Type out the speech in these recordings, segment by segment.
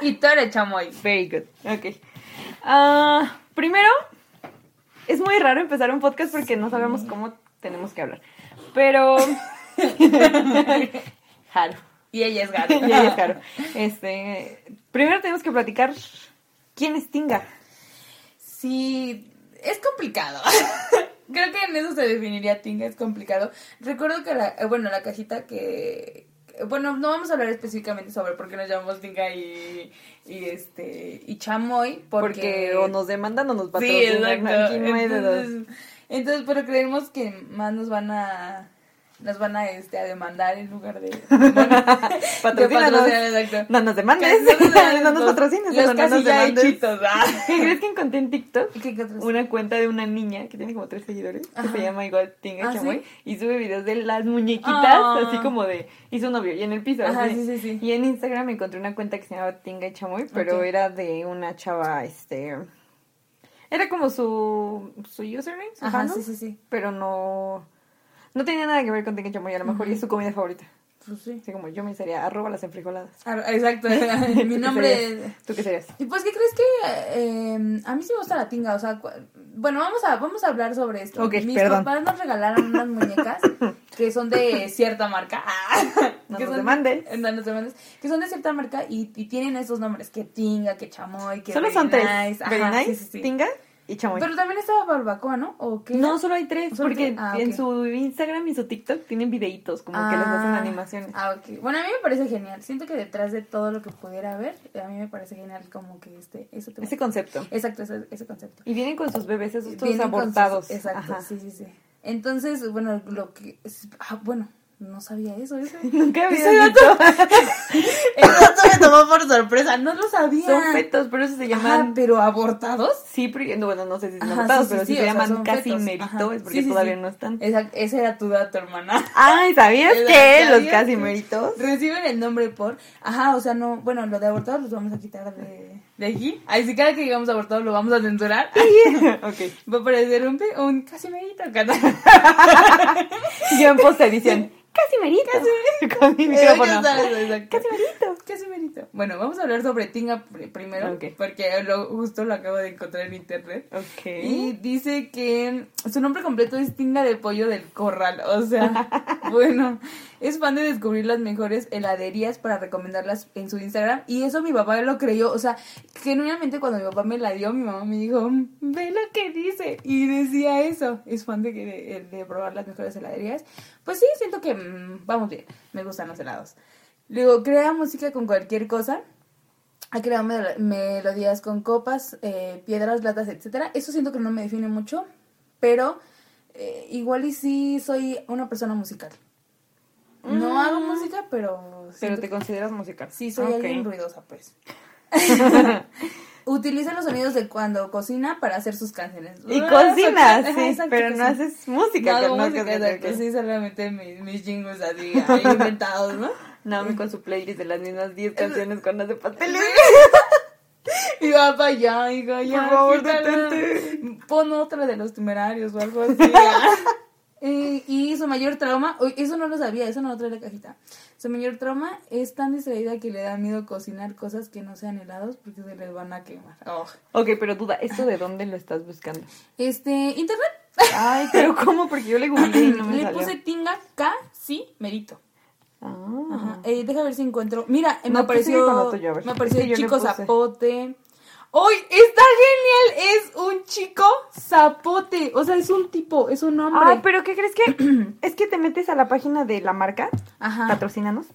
Y tú eres chamoy. Very good. Ok. Ah, primero, es muy raro empezar un podcast porque no sabemos cómo tenemos que hablar. Pero. Jaro. Y ella es gato. Y ella es Jaro. Este. Primero tenemos que platicar quién es Tinga. Sí, es complicado. Creo que en eso se definiría Tinga, es complicado. Recuerdo que la, eh, bueno, la cajita que, bueno, no vamos a hablar específicamente sobre por qué nos llamamos Tinga y, y este, y Chamoy, porque... Porque o nos demandan o nos Sí, patrocinan. exacto. Aquí no hay de dos. Entonces, pero creemos que más nos van a nos van a este a demandar en lugar de exacto. No nos demandes. No nos- No nos patrocines. Los no nos demandes. hechitos, ah. ¿Qué crees que encontré en TikTok? Una cuenta de una niña que tiene como tres seguidores, que se llama igual Tinga ¿Ah, Chamoy, sí? y sube videos de las muñequitas, Ah. así como de, hizo un novio, y en el piso. Ajá, así. sí, sí, sí. Y en Instagram encontré una cuenta que se llamaba Tinga y Chamoy, pero era de una chava, este... Era como su, su username, su Ajá, handle, sí, sí, sí. pero no... No tenía nada que ver con Tinga y Chamoy, a lo mejor y es su comida favorita. Pues sí. Así como yo me sería arroba las enfrijoladas. Ah, Exacto, ¿Tú mi nombre es... ¿Tú qué serías? Y pues, ¿qué crees que eh, a mí sí me gusta la tinga? O sea, bueno, vamos a, vamos a hablar sobre esto. Ok, Mis perdón. papás nos regalaron unas muñecas que son de cierta marca. No que nos son- demandes. No nos demandes. Que son de cierta marca y, y tienen esos nombres, que tinga, que chamoy, que Solo son tres. nice. Ajá, Very nice, sí, sí, sí. Tinga y Chamoy. Pero también estaba barbacoa, ¿no? ¿O qué? No, solo hay tres, Solo porque. Ah, en su Instagram y su TikTok tienen videitos, como que les hacen Ah, animaciones. Ah, ok. Bueno, a mí me parece genial. Siento que detrás de todo lo que pudiera haber, a mí me parece genial como que este, eso te Ese concepto. Exacto, ese, ese concepto. Y vienen con sus bebés esos todos Vienen sus- abortados. exacto, Ajá. sí, sí, sí. Entonces, bueno, lo que... ah, bueno, no sabía eso. Eso, Nunca había Ese visto. Eso me tomó por sorpresa, no lo sabía. Son fetos, por eso se Ajá, llaman... pero abortados. Sí, no, bueno, no sé si son Ajá, abortados, sí, sí, pero si sí, se sea, llaman casi fetos. mérito, Ajá. es porque todavía no están. Exacto, ese era tu dato, hermana. Ay, ¿sabías Exacto, que los ¿sabías casi que méritos? Reciben el nombre por... Ajá, o sea, no... Bueno, lo de abortados los vamos a quitar de, de aquí. Ahí sí, cada que digamos abortados lo vamos a censurar. ok. Va a parecer un, un casi merito. Yo en post edición. Casi merito. Con mi micrófono. Exacto. Casi merito. Casi merito. Bueno, vamos a hablar sobre Tinga pr- primero, Ok. porque lo, justo lo acabo de encontrar en internet. Ok. Y dice que su nombre completo es Tinga de Pollo del Corral. O sea, bueno, es fan de descubrir las mejores heladerías para recomendarlas en su Instagram. Y eso mi papá lo creyó. O sea, genuinamente cuando mi papá me la dio, mi mamá me dijo, "Mm, ve lo que dice. Y decía eso. Es fan de, que- de, probar las mejores heladerías. Pues sí, siento que mm, vamos bien. Me gustan los helados. Luego, crea música con cualquier cosa. Ha creado mel- melodías con copas, eh, piedras, latas, etcétera. Eso siento que no me define mucho, pero eh, igual y sí soy una persona musical. No Mm. hago música, pero Pero te que- consideras musical. sí soy Ok. alguien ruidosa, pues. Utiliza los sonidos de cuando cocina para hacer sus canciones. Y cocinas, exacto, sí, exacto, pero que no sí. haces música. No no música, ok. sí, solamente mis, mis jingles así inventados, ¿no? Naomi con su playlist de las mismas 10 canciones con las de pasteles. Y va para allá, hijo, ya. Por favor, detente. Pon otra de los temerarios o algo así. Eh, y su mayor trauma, eso no lo sabía, eso no lo trae la cajita. Su mayor trauma es tan distraída que le da miedo cocinar cosas que no sean helados porque se les van a quemar. Oh. Ok, pero duda, ¿esto de dónde lo estás buscando? Este, internet. Ay, pero ¿cómo? Porque yo le googleé y no me le salió. puse tinga K, sí, merito. Ah. Ajá. Eh, deja ver si encuentro. Mira, eh, me No, apareció. ver. Me apareció yo le chico zapote. ¡Uy! ¡Está genial! Es un chico zapote. O sea, es un tipo, es un hombre. Ah, pero ¿qué crees que? es que te metes a la página de la marca, Ajá. patrocínanos,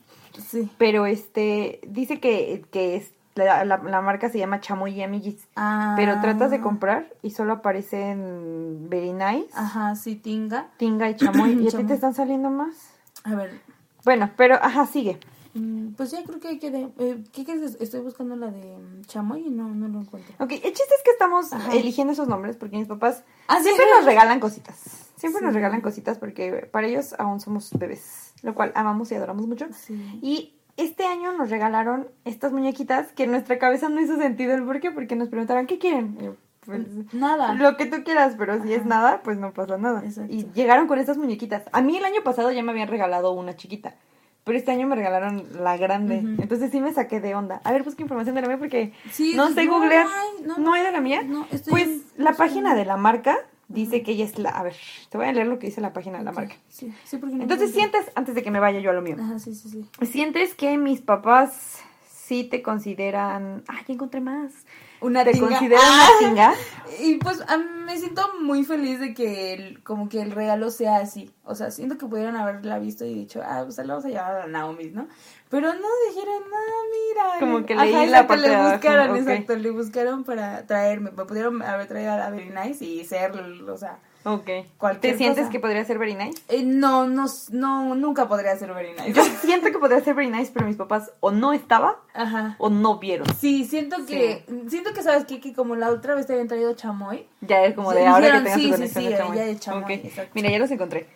Sí. pero este, dice que, que es, la, la- la marca se llama Chamoy y Amiguis, Ah. pero tratas de comprar y solo aparecen Very Nice, Ajá, sí, tinga. Tinga y Chamoy, ¿y a ti te están saliendo más? A ver. Bueno, pero, ajá, sigue. Mm, Pues ya creo que hay que. De, eh, ¿Qué crees? Estoy buscando la de mm, chamoy y no, no lo encuentro. Ok, el chiste es que estamos Ajá. eligiendo esos nombres porque mis papás Ah, ¿sí? siempre nos regalan cositas. Siempre nos regalan cositas porque para ellos aún somos bebés, lo cual amamos y adoramos mucho. Sí. Y este año nos regalaron estas muñequitas que en nuestra cabeza no hizo sentido el por qué, porque nos preguntaron, ¿qué quieren? Y yo, pues, Nada. lo que tú quieras, pero si es nada, pues no pasa nada. Exacto. Y llegaron con estas muñequitas. A mí el año pasado ya me habían regalado una chiquita, Pero este año me regalaron la grande. Entonces sí me saqué de onda. A ver, busca información de la mía porque Sí, no sí, sé no, googlear. no hay, no, no, hay de la mía. no, estoy pues en- la página en- de la marca dice que ella es la... A ver, te voy a leer lo que dice la página de la marca. Sí, sí, porque no Entonces sientes, antes de que me vaya yo a lo mío, Ajá, sí, sí, sí. sientes que mis papás sí te consideran... Ah, ya encontré más. Una ¿Te tinga. consideran Ah. una tinga? Y pues a mí me siento muy feliz de que el, como que el regalo sea así. O sea, siento que pudieran haberla visto y dicho, ah, pues la vamos a llevar a Naomi, ¿no? Pero no dijeron, ah, mira. Como que Ajá, leí la exacto, parte de le buscaron, exacto, le buscaron para traerme. Me pudieron haber traído a la Very Nice y ser, o sea, Ok. Cualquier ¿Te sientes cosa. que podría ser very nice? eh, no, no, no, nunca podría ser Very Nice. Yo siento que podría ser very nice, pero mis papás o no estaba Ajá. o no vieron. Sí, siento que, siento que sabes que como la otra vez te habían traído chamoy. Ya es como Sí, de ahora hicieron- que tengas sí, tu sí, conexión sí, de chamoy. ya de chamoy. Mira, ya los encontré.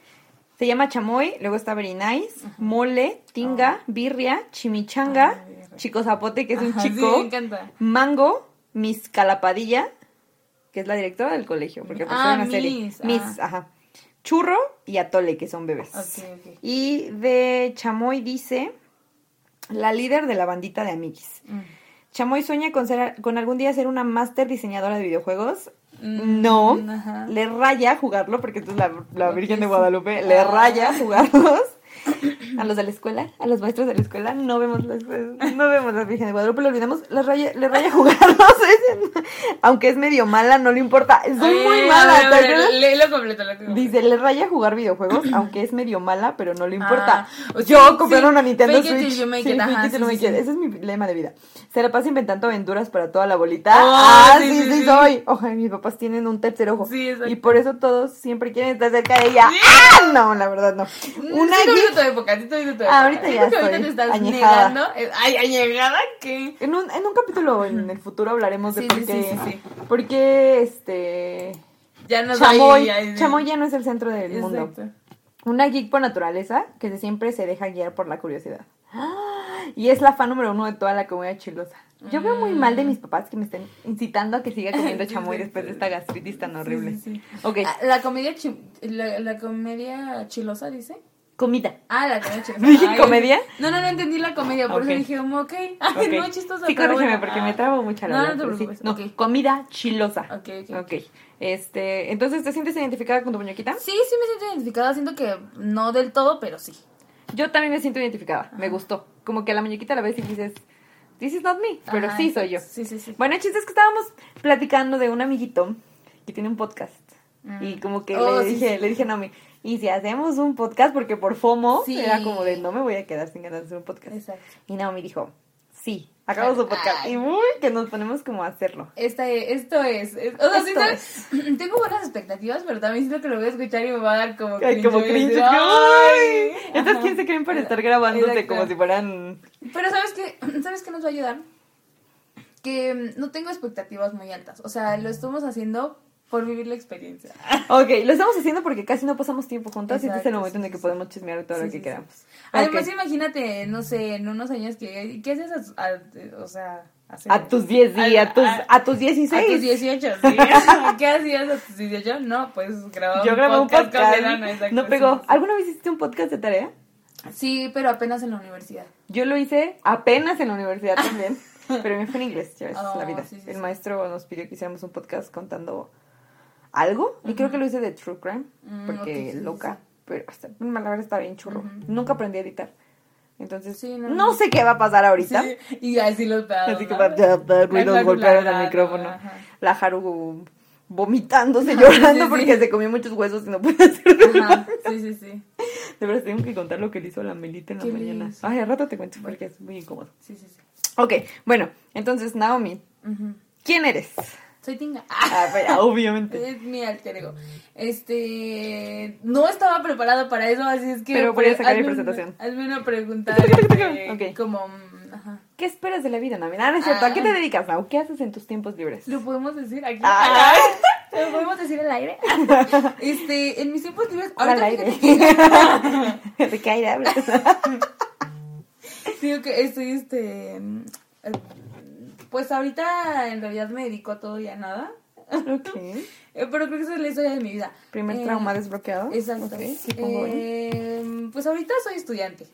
Se llama chamoy, luego está very nice, mole, tinga, birria, chimichanga, birria. chico zapote, que es un Ajá, sí, chico, me encanta. mango, Miss Calapadilla, que es la directora del colegio, porque pues Ah, una serie. Miss, Miss, ah. ajá. Churro y atole, que son bebés. Y de chamoy dice la líder de la bandita de amiguis. Mm. Chamoy sueña con, ser, con algún día ser una máster diseñadora de videojuegos. Mm, no, ajá. le raya jugarlo, porque tú es la, la Virgen de. Guadalupe, le Ah. raya jugarlos. A los de la escuela, a los maestros de la escuela, no vemos la, no vemos la Virgen de Guadalupe, lo olvidamos, le raya, le raya jugarlos. Aunque es medio mala, no le importa. Soy muy mala, ver, ¿te a ver, acuerdas? léelo completo, completo. Dice, le raya jugar videojuegos, aunque es medio mala, pero no le importa. Ah, o Yo compré sí, una Nintendo Switch. Ese es mi lema de vida. Se la pasa inventando aventuras para toda la bolita. Oh, ah, sí, sí, sí, sí, sí. soy. Ojalá, mis papás tienen un tercer ojo. Sí, y por eso todos siempre quieren estar cerca de ella. ¡Ah! No, la verdad no. Una tu época, tu. Ah, ahorita ya que ahorita estoy te estás añejada. negando. Ay, añejada, ¿qué? en un, en un capítulo en el futuro hablaremos de Sí, por qué, sí, sí, sí. por qué, este, Ya no Chamoy, hay- Chamoy ya no es el centro del mundo. Una geek por naturaleza que de siempre se deja guiar por la curiosidad. Y es la fan número uno de toda la comunidad chilosa. Yo veo muy mal de mis papás que me estén incitando a que siga comiendo chamoy después de esta gastritis tan horrible. Sí, sí, sí. Ok, Ah, La comedia, chi- la, la comedia chilosa, dice. Comida. Ah, la chilosa. ¿Dije Ay, comedia? No, no, no entendí la comedia, por eso dije, como, ok. Ay, Ok. no, chistosa. Sí, corrígeme porque Ah. me trabo mucho al No, no te sí. preocupes, No, comida chilosa. Ok, ok. Ok. Este, entonces, ¿te sientes identificada con tu muñequita? Sí, sí me siento identificada, siento que no del todo, pero sí. Yo también me siento identificada. Me gustó. Como que a la muñequita la ves y dices, this is not me. Pero Ajá, sí soy yo. Sí, sí, sí. Bueno, el chiste es que estábamos platicando de un amiguito que tiene un podcast. Mm. Y como que Oh, le sí, dije, sí. le dije a Naomi, y si hacemos un podcast, porque por FOMO Sí. era como de no me voy a quedar sin ganas de hacer un podcast. Exacto. Y Naomi dijo, sí, hagamos un podcast. Ay. Y uy, que nos ponemos como a hacerlo. Esta es- esto es. es- o sea, Esto siento- tengo buenas expectativas, pero también siento que lo voy a escuchar y me va a dar como Ay, como cringe. "Ay". Estas quién se creen para estar grabándose Exacto. como si fueran... Pero ¿sabes qué? ¿Sabes qué nos va a ayudar? Que mm, no tengo expectativas muy altas. O sea, lo estamos haciendo por vivir la experiencia. Ok, lo estamos haciendo porque casi no pasamos tiempo juntas y este es el momento en el que podemos chismear todo Sí, lo que sí, queramos. Además, imagínate, no sé, en unos años que... ¿Qué haces a, a- o sea... A tus 10 y a tus, a tus 16. A tus 18, sí. ¿Qué hacías a tus 18? No, pues grababa Yo grabé un podcast. no pegó. ¿Alguna vez hiciste un podcast de tarea? Sí, pero apenas en la universidad. Yo lo hice apenas en la universidad también. pero me fue en inglés, ya ves, Oh, la vida. sí, sí, el maestro nos pidió que hiciéramos un podcast contando algo. Y creo que lo hice de True Crime. Mm, Porque ok, sí, sí, loca. Pero hasta, la verdad está bien churro. Nunca aprendí a editar. Entonces, Sí, no, no, sé qué va a pasar ahorita. Sí, y así los pedados. Así que ruidos golpearon al micrófono. ajá. La Haru vomitándose, llorando sí, porque se comió muchos huesos y no puede hacer Ajá, sí, sí, sí. De verdad, tengo que contar lo que le hizo la Melita en la ¿Qué le mañana. hizo? Ay, al rato te cuento porque es muy incómodo. Sí, sí, sí. Ok, bueno, entonces, Naomi, Ujú. ¿quién eres? Soy Tinga. Ah, obviamente. Es mi alter ego. Este. No estaba preparada para eso, así es que. Pero voy a sacar mi una- presentación. Hazme una pregunta. este, Ok. Como. mm, Ajá. ¿Qué esperas de la vida, Naomi? Ah, no es cierto. ¿A qué te Ah. dedicas, Nau? ¿Qué haces en tus tiempos libres? ¿Lo podemos decir aquí? Ah. ¿Lo podemos decir al aire? Este, en mis tiempos libres. Al ahorita aire. que- ¿De qué aire hablas? Digo que estoy, este. mm, Pues ahorita en realidad me dedico a todo y a nada. ok. Eh, Pero creo que esa es la historia de mi vida. Primer Eh, trauma desbloqueado. Exacto. Ok, sí pongo ahí. Eh, pues ahorita soy estudiante.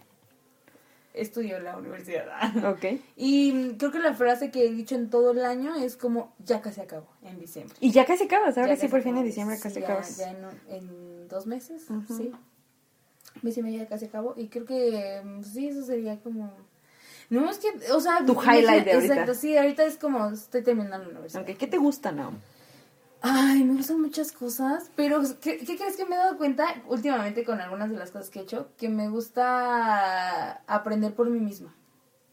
estudio en la universidad. Ok. Y creo que la frase que he dicho en todo el año es como, ya casi acabó, en diciembre. Y ya casi acabas, ahora Ya sí, por fin en diciembre casi ya- acabas. Ya en, dos meses, Ujú. sí. Mes y medio ya casi acabo. Y creo que mm, sí, eso sería como... No, es que, o sea... Tu highlight de ahorita. Exacto, sí, ahorita es como, estoy terminando la universidad. Ok, ¿qué te gusta, no? Ay, me gustan muchas cosas, pero ¿qué, qué crees que me he dado cuenta últimamente con algunas de las cosas que he hecho? Que me gusta aprender por mí misma.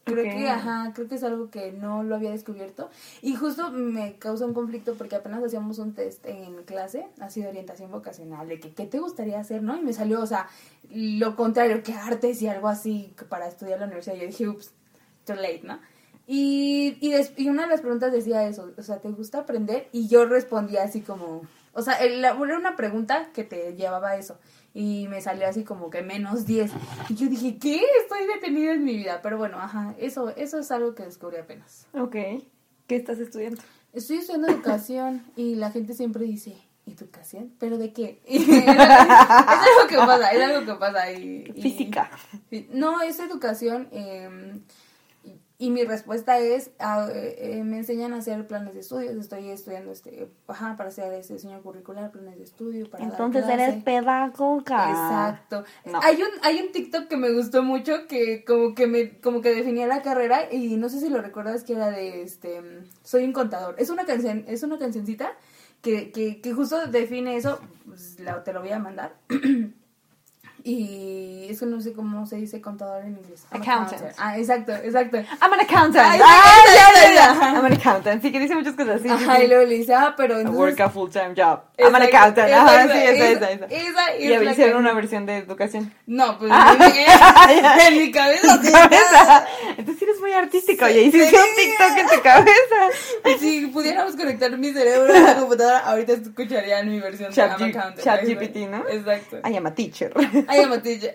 Creo que, ajá, creo que es algo que no lo había descubierto. Y justo me causa un conflicto porque apenas hacíamos un test en clase, así de orientación vocacional, de que qué te gustaría hacer, ¿no? Y me salió, o sea, lo contrario, que artes y algo así para estudiar en la universidad. Yo dije, ups, too late, ¿no? Y, y, des- y una de las preguntas decía eso, o sea, ¿te gusta aprender? Y yo respondía así como, o sea, era una pregunta que te llevaba a eso. Y me salió así como que menos 10. Y yo dije, ¿qué? Estoy detenida en mi vida. Pero bueno, ajá, eso, eso es algo que descubrí apenas. Ok. ¿Qué estás estudiando? Estoy estudiando educación y la gente siempre dice, ¿educación? ¿Pero de qué? Es, algo que pasa, es algo que pasa. Y, y- Física. No, es educación. eh, y, mi respuesta es, ah, eh, eh, me enseñan a hacer planes de estudios. Estoy estudiando este, ajá, para hacer este diseño curricular, planes de estudio, para dar Entonces clase. eres pedagoga. Exacto. No. Hay un hay un TikTok que me gustó mucho que como que me como que definía la carrera y no sé si lo recuerdas que era de este soy un contador. Es una canción, es una cancioncita que, que, que justo define eso, pues, la- te lo voy a mandar. Y es que no sé cómo se dice contador en inglés. I'm Accountant. accountant. Ah, exacto, exacto. I'm an accountant. Ay, Ah, ya, ya. I'm an accountant. Sí, que dice muchas cosas así. sí, Ajá, sí. y luego le dice, ah, pero I entonces... work a full-time job. I'm an Exacto, accountant. Ajá, exacto, sí, esa, esa- esa, esa. Y hicieron que- una versión de educación. No, pues Ah. en, mi, en mi cabeza. En sí, cabeza. Entonces eres muy artístico. Oye, hiciste un TikTok en tu cabeza. Si pudiéramos conectar mi cerebro a la computadora, ahorita escucharían mi versión de Chat I'm G- Accountant. Chat GPT, ¿no? Exacto. I am a teacher. I am a teacher.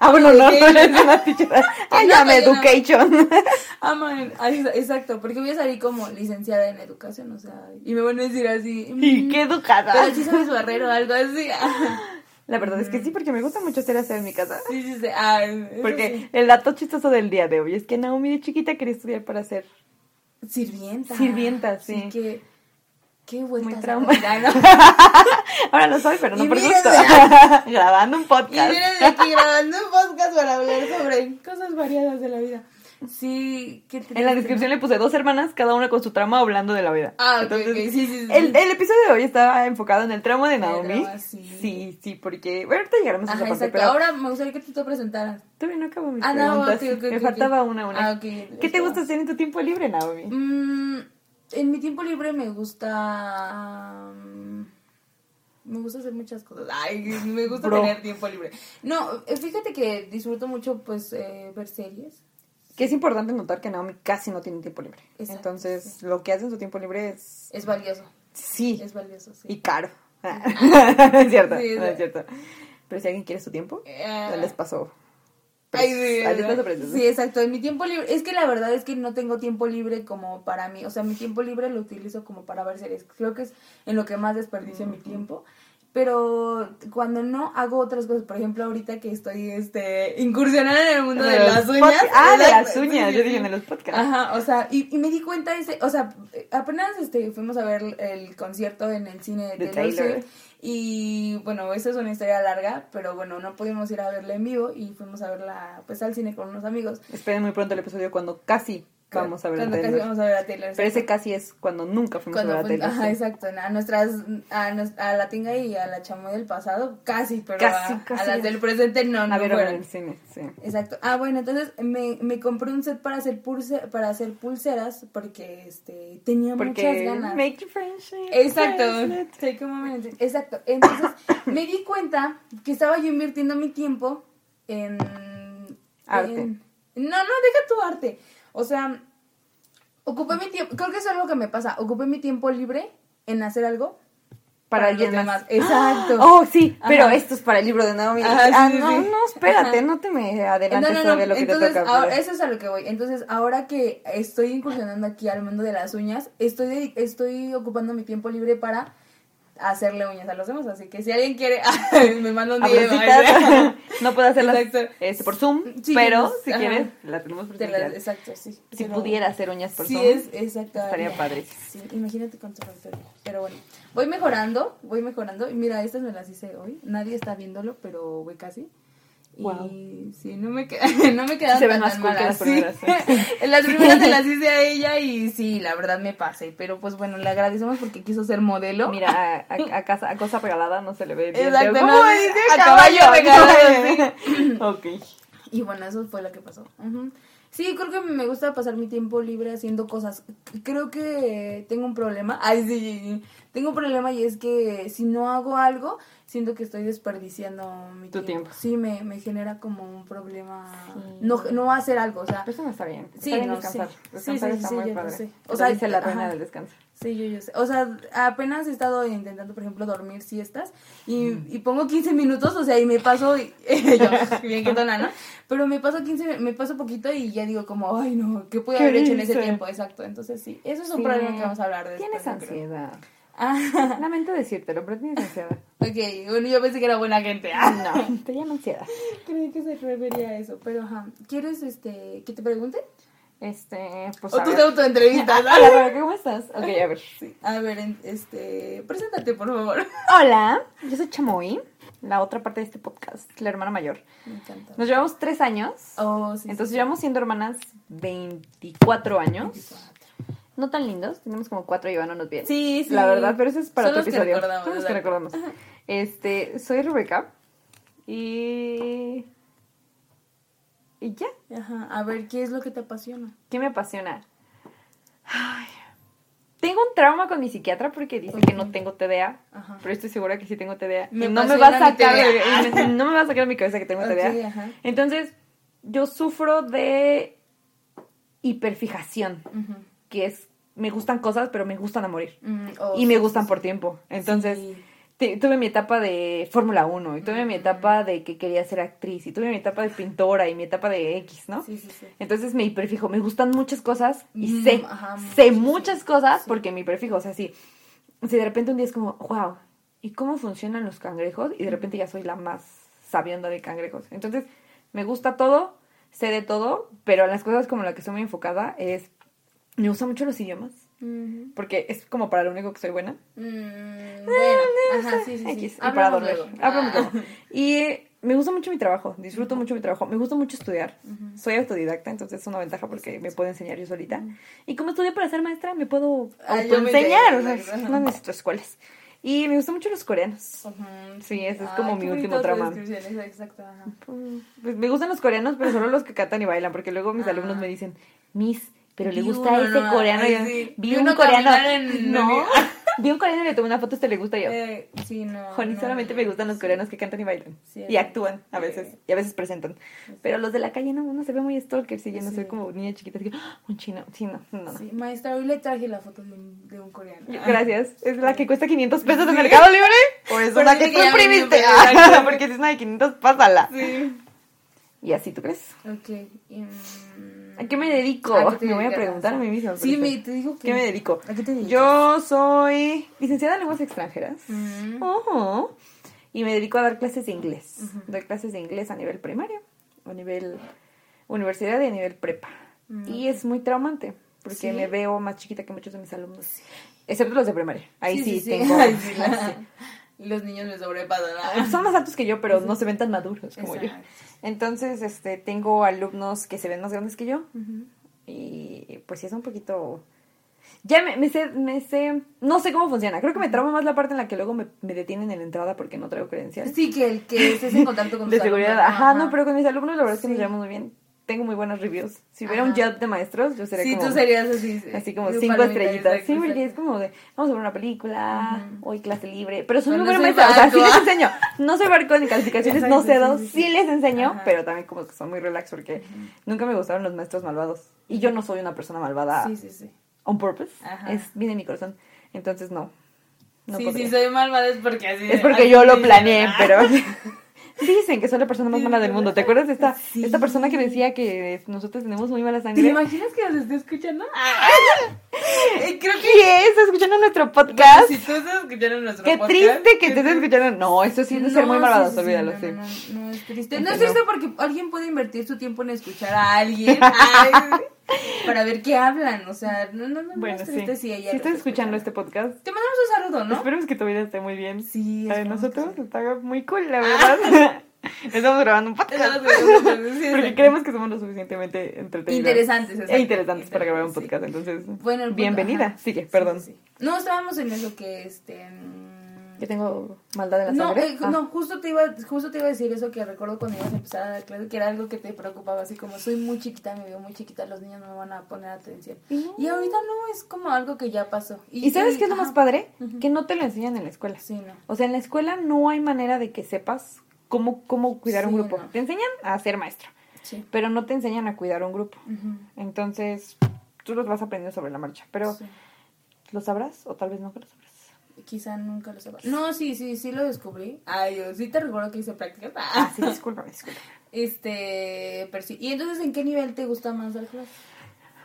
Ah, bueno, no, no eres una teacher. I am education. Ah, exa- exacto, porque voy a salir como licenciada en educación, o sea, y me van a decir así. Y mm, qué educada. Pero sí sabes barrer o algo así. La verdad es que sí, porque me gusta mucho hacer aseo en mi casa. Sí, sí, sí. Ah, Porque el dato chistoso del día de hoy es que Naomi de chiquita quería estudiar para ser. Sirvienta. Sirvienta, sí. que. Qué vueltas. Muy trauma. ¿no? Ahora lo soy, pero no Y por gusto. Grabando un Y podcast. miren aquí grabando un podcast para hablar sobre cosas variadas de la vida. Sí, ¿qué te En la descripción le puse dos hermanas, cada una con su trama hablando de la vida. Ah, ok, Entonces, ok, sí, sí, sí. El, el episodio de hoy estaba enfocado en el tramo de Naomi. sí. sí, sí, porque bueno, ahorita llegaremos a esa Ajá, parte, pero Ahora me gustaría que tú te presentaras. todavía no acabo mis Ah, no, preguntas. ok, ok, Me faltaba una, una. Ah. ¿Qué te gusta hacer en tu tiempo libre, Naomi? Mm, en mi tiempo libre me gusta. Me gusta hacer muchas cosas. Ay, me gusta Bro. tener tiempo libre. No, eh, fíjate que disfruto mucho, pues, eh, ver series. Que es importante notar que Naomi casi no tiene tiempo libre. Exacto, Entonces, lo que hace en su tiempo libre es... Es valioso. Sí, Es valioso, sí. y caro. es cierto, Sí, no sí. es cierto. Pero si alguien quiere su tiempo, Eh, les paso. Ay, sí. Sí, exacto. En mi tiempo libre, es que la verdad es que no tengo tiempo libre como para mí. O sea, mi tiempo libre lo utilizo como para ver series. Creo que es en lo que más desperdicio mi tiempo. Pero cuando no hago otras cosas, por ejemplo, ahorita que estoy este incursionando en el mundo de, las uñas. Ah, de las uñas, yo dije de los podcasts. Ajá, o sea, y, y me di cuenta ese, o sea, apenas este fuimos a ver el concierto en el cine de De Taylor y bueno, esa es una historia larga, pero bueno, no pudimos ir a verla en vivo y fuimos a verla pues al cine con unos amigos. Esperen muy pronto el episodio cuando casi vamos a ver a Cuando casi Taylor. vamos a ver a Taylor. Pero ese casi es cuando nunca fuimos Cuando a ver a Taylor. ajá, sí. exacto, a nuestras, a, nos- a la tinga y a la chamoy del pasado, casi, pero Casi, a, casi. a las del presente no, no A ver, a ver fueron. el cine, sí. Exacto. Ah, bueno, entonces me, me compré un set para hacer pulse, para hacer pulseras porque este tenía muchas Porque ganas. make your friendship. Exacto. bracelet. Take a moment. Exacto. Entonces me di cuenta que estaba yo invirtiendo mi tiempo en Arte. en- no, no, deja tu arte. O sea, ocupé mi tiempo, creo que eso es algo que me pasa, ocupé mi tiempo libre en hacer algo Para, Para alguien los más. demás. Exacto. Oh, sí, pero esto es para el libro de Naomi. Ajá, sí, ah, sí, no, sí. no, espérate, Ajá. no te me adelantes no, no. todavía lo que te toca. ahora, pero- eso es a lo que voy. Entonces, ahora que estoy incursionando aquí al mundo de las uñas, estoy, estoy ocupando mi tiempo libre para hacerle uñas a los demás. Así que si alguien quiere, me manda un DM. No puedo hacerlas este, por Zoom, Sí, pero si ajá. quieres, la tenemos Te la- presencial. exacto, sí. Si Pero- pudiera hacer uñas por Sí, Zoom. es exacto. estaría padre. Sí, imagínate cuánto faltaría. Pero bueno, voy mejorando, voy mejorando. Y mira, estas me las hice hoy. Nadie está viéndolo, pero voy casi. Y sí, no me, no me quedan Se ven tan, más tan cool que malas, las sí. primeras, ¿eh? En las primeras se las hice a ella y sí, la verdad me pasé. Pero pues bueno, le agradecemos porque quiso ser modelo. Mira, a, a- a casa, a cosa regalada no se le ve bien. Exacto, ¿Cómo no, dice? a caballo regalado, sí. ok. Y bueno, eso fue lo que pasó. Sí, creo que me gusta pasar mi tiempo libre haciendo cosas. Creo que tengo un problema. Ay, sí, tengo un problema y es que si no hago algo, siento que estoy desperdiciando mi Tu tiempo. tiempo. Sí, me, me genera como un problema Sí. no, no hacer algo, o sea, Pero eso no está bien. Sí, está bien no, descansar. sí. Descansar Sí, sí, está sí, muy padre. sé. O sea, dice la reina del descanso. Sí, yo, yo sé. O sea, apenas he estado intentando, por ejemplo, dormir siestas y, y pongo 15 minutos, o sea, y me paso, y, yo, bien quietona, ¿no? Pero me paso 15, me paso poquito y ya digo como, ay, no, ¿qué ¿Qué haber hecho en ese tiempo? Exacto, entonces sí, eso es un Sí. problema que vamos a hablar de Tienes ansiedad. Ah, Lamento decírtelo, pero tienes ansiedad. ok, bueno, yo pensé que era buena gente. Ah, No, te llama ansiedad. creí que se refería a eso, pero ajá. ¿Quieres este, que te pregunte? Este, pues O a tú ver. te autoentrevistas, Hola, ¿cómo estás? Ok, a ver. A ver, este, preséntate, por favor. Hola, yo soy Chamoy, la otra parte de este podcast, la hermana mayor. Me encanta. Nos llevamos tres años. Oh, sí, Entonces sí. llevamos siendo hermanas 24 años. 24. No tan lindos, tenemos como cuatro llevándonos bien. Sí, sí. La verdad, pero eso es para Son otro los que episodio. recordamos, Son los que recordamos. Este, soy Rebeca. Y. Y ya. Ajá, a ver, ¿qué es lo que te apasiona? ¿Qué me apasiona? Ay, tengo un trauma con mi psiquiatra porque dice que no tengo TDA. Ajá. Pero estoy segura que sí tengo TDA. Me y no me va a sacar me- no me va a sacar de mi cabeza que tengo TDA. ajá. Entonces, yo sufro de hiperfijación, que es me gustan cosas, pero me gustan a morir. Mm, oh, y me gustan sí, por tiempo. Entonces, Sí. te- tuve mi etapa de Fórmula 1 y tuve mi Mm. etapa de que quería ser actriz y tuve mi etapa de pintora y mi etapa de X, ¿no? Sí, sí, sí. Entonces me hiperfijo, me gustan muchas cosas y Mm, sé, ajá, sé muchas cosas porque me hiperfijo, o sea, sí, si de repente un día es como, wow, ¿y cómo funcionan los cangrejos? Y de repente ya soy la más sabionda de cangrejos. Entonces, me gusta todo, sé de todo, pero las cosas como la que soy muy enfocada es, me gustan mucho los idiomas, porque es como para lo único que soy buena. Mm, bueno, ajá, sí, sí, sí. Y para dormir. Ah. Y me gusta mucho mi trabajo, disfruto mucho mi trabajo, me gusta mucho estudiar. Soy autodidacta, entonces es una ventaja porque me puedo enseñar yo solita. Y como estudio para ser maestra, me puedo Ah, autoenseñar, o sea, no necesito escuelas. Y me gustan mucho los coreanos. Ujú, Sí, ese es como mi último descripción, Exacto, ajá. Pues me gustan los coreanos, pero solo los que cantan y bailan, porque luego mis Ah. alumnos me dicen, Miss, pero le gusta uno, ese no, coreano. ay, sí. Vi Vi un uno coreano. en- No, vi un coreano y le tomé una foto, este le gusta yo. Eh, sí, no. No, solamente me gustan los coreanos que cantan y bailan. Sí, y actúan a veces. Y a veces presentan. Pero los de la calle no, uno se ve muy stalker. Si yo no soy como niña chiquita. Así que, "Ah, un chino. Sí, no, no. Sí, maestra, hoy le traje la foto de un, de un coreano. Gracias. ¿Es la que cuesta 500 pesos en Mercado Libre? ¿O es dice que tú imprimiste? porque si es una de 500, pásala. Sí. ¿Y así tú crees? Ok. mm, ¿A qué me dedico? ¿a qué te me voy a preguntar a mí misma. Sí, me, te digo que... ¿Qué me dedico? ¿A qué te dedicas? Yo soy licenciada en lenguas extranjeras. Ujú. Y me dedico a dar clases de inglés. Ujú. Doy clases de inglés a nivel primario, a nivel universidad y a nivel prepa. Mm. Y es muy traumante, porque ¿Sí? me veo más chiquita que muchos de mis alumnos. Excepto los de primaria. Ahí sí, tengo... Ay, sí, la- Los niños me sobrepasan. Son más altos que yo, pero no se ven tan maduros como yo. Entonces, este, tengo alumnos que se ven más grandes que yo. Y pues sí es un poquito... Ya me, me sé, me sé, no sé cómo funciona. Creo que me trauma más la parte en la que luego me, me detienen en la entrada porque no traigo credencial. Sí, que el que estés en contacto con de seguridad. alumnos, Ajá, no, pero con mis alumnos la verdad es que nos llevamos muy bien. Tengo muy buenos reviews. Si hubiera un job de maestros, yo sería Sí, como... tú serías así. Así como cinco estrellitas. sí, porque es como de, vamos a ver una película, hoy clase libre. Pero soy muy buena maestra, o sea, sí les enseño. No soy barco ni calificaciones, no Exacto, cedo, sí, sí, sí, sí. les enseño, Ajá. pero también como que son muy relax porque nunca me gustaron los maestros malvados. Y yo no soy una persona malvada Sí, sí, sí. on purpose. Ajá. Es viene mi corazón. Entonces no. no sí, podría. sí, soy malvada es porque así. Es porque yo lo planeé, pero Dicen que soy la persona más mala del mundo. ¿Te acuerdas de esta, Sí. esta persona que decía que nosotros tenemos muy mala ¿Te sangre? imaginas que nos esté escuchando? Eh, Creo que ¿Qué? ¿Estás escuchando nuestro podcast? Si tú estás escuchando nuestro Qué podcast, triste que ¿qué te estés escuchando. No, eso sí es ser muy sí, malvados, sí, sí, olvídalo, no, sí. No, no, no es triste. No es triste porque alguien puede invertir su tiempo en escuchar a alguien ay, para ver qué hablan. O sea, no, no, no, no Bueno, sí. si ella. Si estás está escuchando este podcast, Te mandamos un saludo, ¿no? esperemos que tu vida esté muy bien. Sí, La de nosotros sí. está muy cool, la verdad. Estamos grabando un podcast. Porque creemos que somos lo suficientemente entretenidos. Interesantes. E interesantes para grabar un podcast. Entonces, Bueno, punto- bienvenida. ajá. Sigue, perdón. sí, sí. No, estábamos en eso que este. Yo tengo maldad de la No, sangre. eh, Ah. no, justo te, iba, justo te iba a decir eso que recuerdo cuando ibas a empezar a dar clase, que era algo que te preocupaba, así como soy muy chiquita, me veo muy chiquita, los niños no me van a poner atención. Y no. Y ahorita no, es como algo que ya pasó. ¿Y sabes qué es lo más padre? Que no te lo enseñan en la escuela. Sí, no. O sea, en la escuela no hay manera de que sepas cómo, cómo cuidar un grupo. no. Te enseñan a ser maestro, Sí. pero no te enseñan a cuidar un grupo. Entonces, tú los vas aprendiendo sobre la marcha. Pero. ¿lo sabrás o tal vez no lo sabrás? Quizá nunca lo sepas. No, sí, sí, sí lo descubrí. Ay, yo sí te recuerdo que hice prácticas. Ah, sí, disculpa, disculpa. Este, pero sí. ¿Y entonces en qué nivel te gusta más dar clases?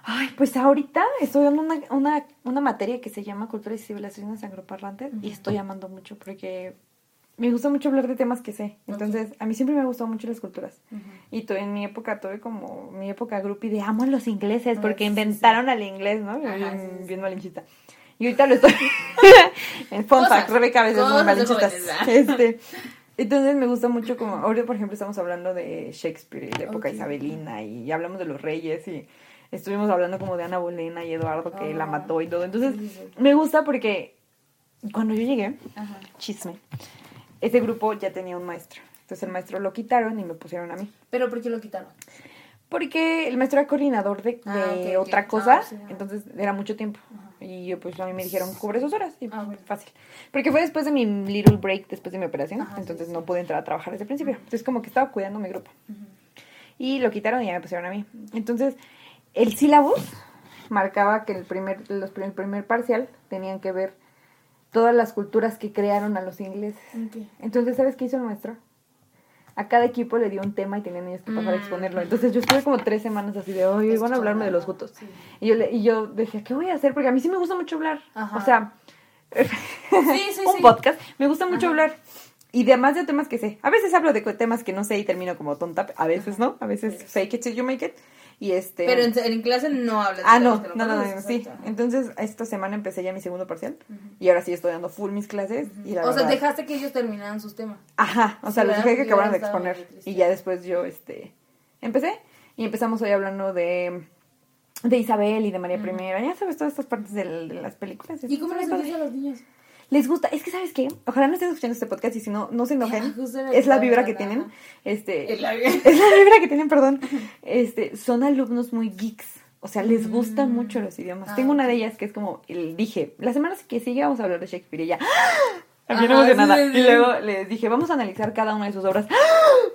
Ay, pues ahorita estoy dando una, una, una materia que se llama Cultura y Civilizaciones Agroparlantes y Ujú. estoy amando mucho porque me gusta mucho hablar de temas que sé. Entonces, a mí siempre me han gustado mucho las culturas. Y tu- en mi época tuve como mi época groupie de amo a los ingleses Ah, porque inventaron al inglés, ¿no? Ajá, bien, sí, sí. bien malinchista. Y ahorita lo estoy. en fun fact, Rebeca a veces es muy cosas de malinchista. jóvenes, ¿verdad? Este, entonces me gusta mucho como, ahorita por ejemplo estamos hablando de Shakespeare y la época isabelina y hablamos de los reyes y estuvimos hablando como de Ana Bolena y Eduardo que la Ah, mató y todo. Entonces me gusta porque cuando yo llegué, Ajá. chisme, ese grupo ya tenía un maestro. Entonces el maestro lo quitaron y me pusieron a mí. ¿Pero por qué lo quitaron? Porque el maestro era coordinador de, Ah, de otra cosa, Ah, sí, ajá. entonces era mucho tiempo. Ajá. Y yo, pues a mí me dijeron, cubre sus horas. Y Ah, bueno. fácil. Porque fue después de mi little break, después de mi operación. Ajá, entonces sí. no pude entrar a trabajar desde el principio. Entonces, como que estaba cuidando mi grupo. Y lo quitaron y ya me pusieron a mí. Entonces, el sílabus marcaba que el primer, los, el primer parcial tenían que ver todas las culturas que crearon a los ingleses. Entonces, ¿sabes qué hizo el maestro? A cada equipo le dio un tema y tenían ellos que pasar a Mm. exponerlo. Entonces yo estuve como tres semanas así de, oye, van a hablarme de los jutos. Sí. Y yo, le, y yo decía, ¿qué voy a hacer? Porque a mí sí me gusta mucho hablar. Ajá. O sea, Sí, sí, un podcast, me gusta mucho Ajá. hablar. Y además de temas que sé. A veces hablo de temas que no sé y termino como tonta. A veces no. A veces fake it till you make it. Y este... Pero en, en clase no hablas de Ah, no, no, no, sí. Entonces, esta semana empecé ya mi segundo parcial. Y ahora sí estoy dando full mis clases. Y la O sea, dejaste que ellos terminaran sus temas. Ajá, o sea, Sí, los dejé que acabaran de exponer. Y ya después yo, este, empecé. Y empezamos hoy hablando de, de Isabel y de María I. Ya sabes, todas estas partes del- de, las películas. ¿Y cómo les a los niños? Les gusta, es que ¿sabes qué? Ojalá no estén escuchando este podcast y si no, no se enojen. Ya, era es la vibra que tienen. Este, Es la- vibra que tienen, perdón. Este, son alumnos muy geeks. O sea, les gustan Mm. mucho los idiomas. Ah, Tengo una de ellas que es como, el- dije, la semana que sigue vamos a hablar de Shakespeare y ella, ¡ah! Ajá, emocionada. sí, sí, Y sí. luego les dije, vamos a analizar cada una de sus obras.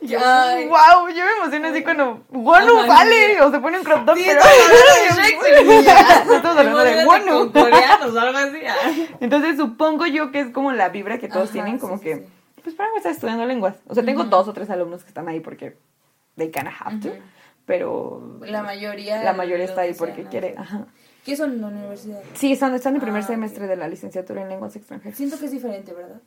Y yo, wow, yo me emociono así cuando Wonu sí. o se pone un crop top. Pero- estamos hablando de Wonu. coreanos o algo así. ah. Entonces supongo yo que es como la vibra que todos Ajá, tienen, como que, pues para estar estudiando lenguas. O sea, tengo Ujú. dos o tres alumnos que están ahí porque they kinda have to, Ujú. pero La mayoría. la mayoría está ahí porque quiere. Ajá. ¿Qué son en la universidad? Sí, están, están en primer Ah, semestre ok. de la licenciatura en lenguas extranjeras. Siento que es diferente, ¿verdad?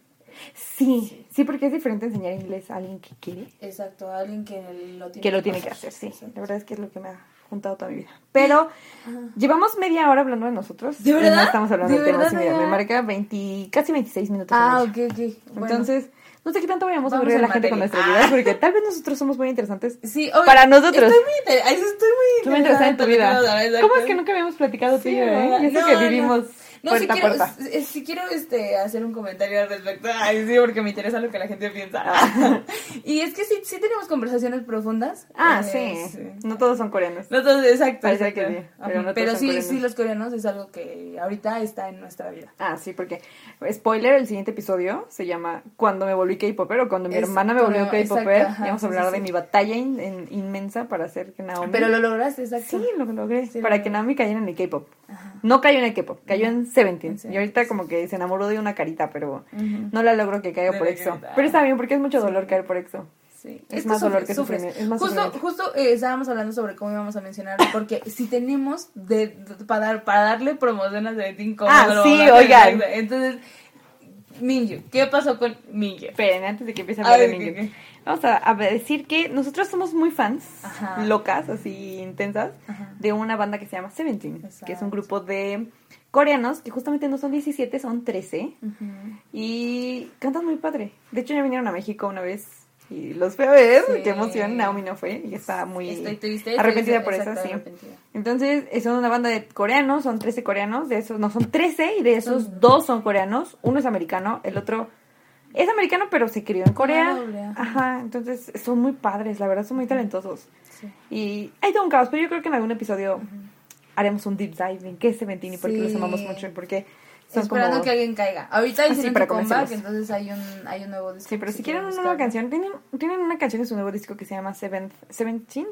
Sí, sí, porque es diferente enseñar inglés a alguien que quiere Exacto, a alguien que lo tiene que lo tiene que hacer, sí. Exacto. La verdad es que es lo que me ha juntado toda mi vida. Pero Ajá. llevamos media hora hablando de nosotros. ¿De verdad? No estamos hablando ¿De de, temas. verdad, me marca 20, casi 26 minutos. Ah, ok, ok. Bueno. Entonces, no sé qué tanto vayamos a Vamos aburrir a la en gente con materia. nuestras vidas, porque tal vez nosotros somos muy interesantes. Sí, obvio, para nosotros. Estoy muy, inter- estoy muy Tú me interesas en tu vida. a ¿Cómo es que nunca habíamos platicado tú y Sí, yo, eh? Y eso No, que vivimos No, sí puerta quiero, a puerta. s- sí quiero este, hacer un comentario al respecto. Ay, sí, porque me interesa lo que la gente piensa. y es que sí, sí tenemos conversaciones profundas. Ah, Eh, sí. No todos son coreanos. No todos, exacto. Parece exacto. que sí, pero no pero sí, coreanos. sí, los coreanos es algo que ahorita está en nuestra vida. Ah, sí, porque, spoiler, el siguiente episodio se llama Cuando me volví K-Popper o Cuando mi Es- hermana me volvió K-Popper. vamos a hablar de mi batalla in- en- inmensa para hacer que Naomi... Pero lo lograste, exacto. Sí, lo logré. Sí, para lo que. Naomi cayera en el K-pop. No cayó en el K-pop, cayó en Seventeen. En Y ahorita como que se enamoró de una carita, pero no la logro que caiga De por EXO. carita. Pero está bien porque es mucho Sí. dolor caer por EXO. Sí. Es que más dolor que sufrimiento, es más justo, sufrimiento. justo eh, estábamos hablando sobre cómo íbamos a mencionar, porque si tenemos de, de- para, dar, para darle promoción a Seventeen, ¿cómo Ah, sí, oigan. Entonces, Minju, ¿qué pasó con Minju? Esperen, antes de que empiece a A hablar de Mingyu. ¿qué, qué? Vamos a, a decir que nosotros somos muy fans, Ajá. locas, así intensas, Ajá. de una banda que se llama Seventeen, que es un grupo de coreanos que justamente no son 17, son 13 Ujú. y cantan muy padre. De hecho ya vinieron a México una vez y los fui a ver, Sí. qué emoción, Naomi no fue y está muy Estoy triste. arrepentida estoy- por eso, sí. arrepentida. Entonces, son una banda de coreanos, son 13 coreanos, de esos, no, son 13 y de esos dos son coreanos, uno es americano, el otro es americano pero se crió en Corea. Ajá, entonces son muy padres, la verdad son muy talentosos. Sí. Y hay todo un caos, pero yo creo que en algún episodio haremos un deep dive en qué es Seventeen y por qué los Sí. amamos mucho y por qué son Esperando como... que alguien caiga. Ahorita Ah, sí, hicieron para su comeback, entonces hay un, hay un nuevo disco. Sí, pero si quieren una nueva canción, tienen, tienen una canción en su nuevo disco que se llama Seventh, Seventeenth,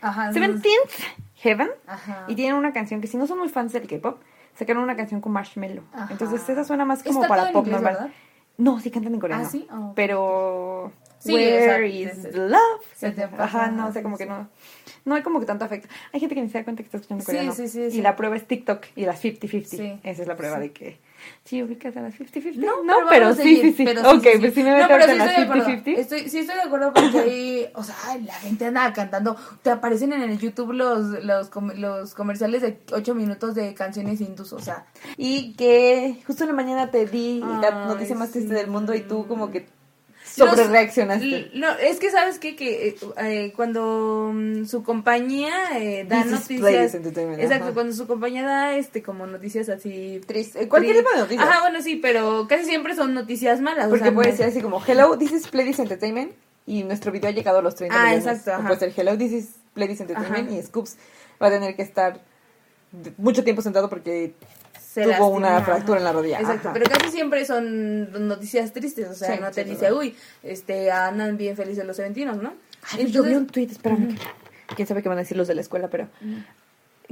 Ajá. Seventeenth Heaven. Ajá. Y tienen una canción que si no son muy fans del K-pop, sacaron una canción con Marshmello. Ajá. Entonces esa suena más como Está para todo en pop inglés, normal. ¿verdad? No, sí cantan en coreano. Ah, ¿sí? Oh. Pero Sí, Where o sea, is sí, sí. the love? Se te Ajá, pasa, no, o sea, sí, como que sí. no. No hay como que tanto afecto. Hay gente que ni se da cuenta que está escuchando Sí, coreano. sí, sí, Y sí. la prueba es TikTok y las 50-50. Sí. Esa es la prueba de que. Sí, ubicas a las 50-50. No, No, pero, pero, a sí, sí, sí. pero ok, sí, sí, pues sí. me No, pero en sí las estoy de acuerdo. 50-50. Estoy, sí estoy de acuerdo porque ahí, o sea, la gente anda cantando. Te aparecen en el YouTube los, los, los comerciales de 8 minutos de canciones hindús, o sea. Y que justo en la mañana te di la Ay, noticia más triste del mundo y tú como que sobre reaccionaste. No, es que sabes qué? que eh, eh, cuando mm, su compañía eh, da This is noticias, exacto, ajá. cuando su compañía da este como noticias así Triste. Eh, Cualquier tipo de noticias. Ajá, bueno sí, pero casi siempre son noticias malas. o Porque sea, puede no- ser así como, hello, this is Pledis Entertainment. Y nuestro video ha llegado a los 30 Ah, millones. exacto, ajá. puede ser, hello, this is Pledis Entertainment. Ajá. Y Scoops va a tener que estar mucho tiempo sentado porque se tuvo lastima, una fractura en la rodilla. Exacto, Ajá. pero casi siempre son noticias tristes, o sea, Sí, no te sí, dice, verdad. uy, este, andan bien felices los seventinos, ¿no? Ay, yo vi un tweet, espérame. Quién sabe qué van a decir los de la escuela, pero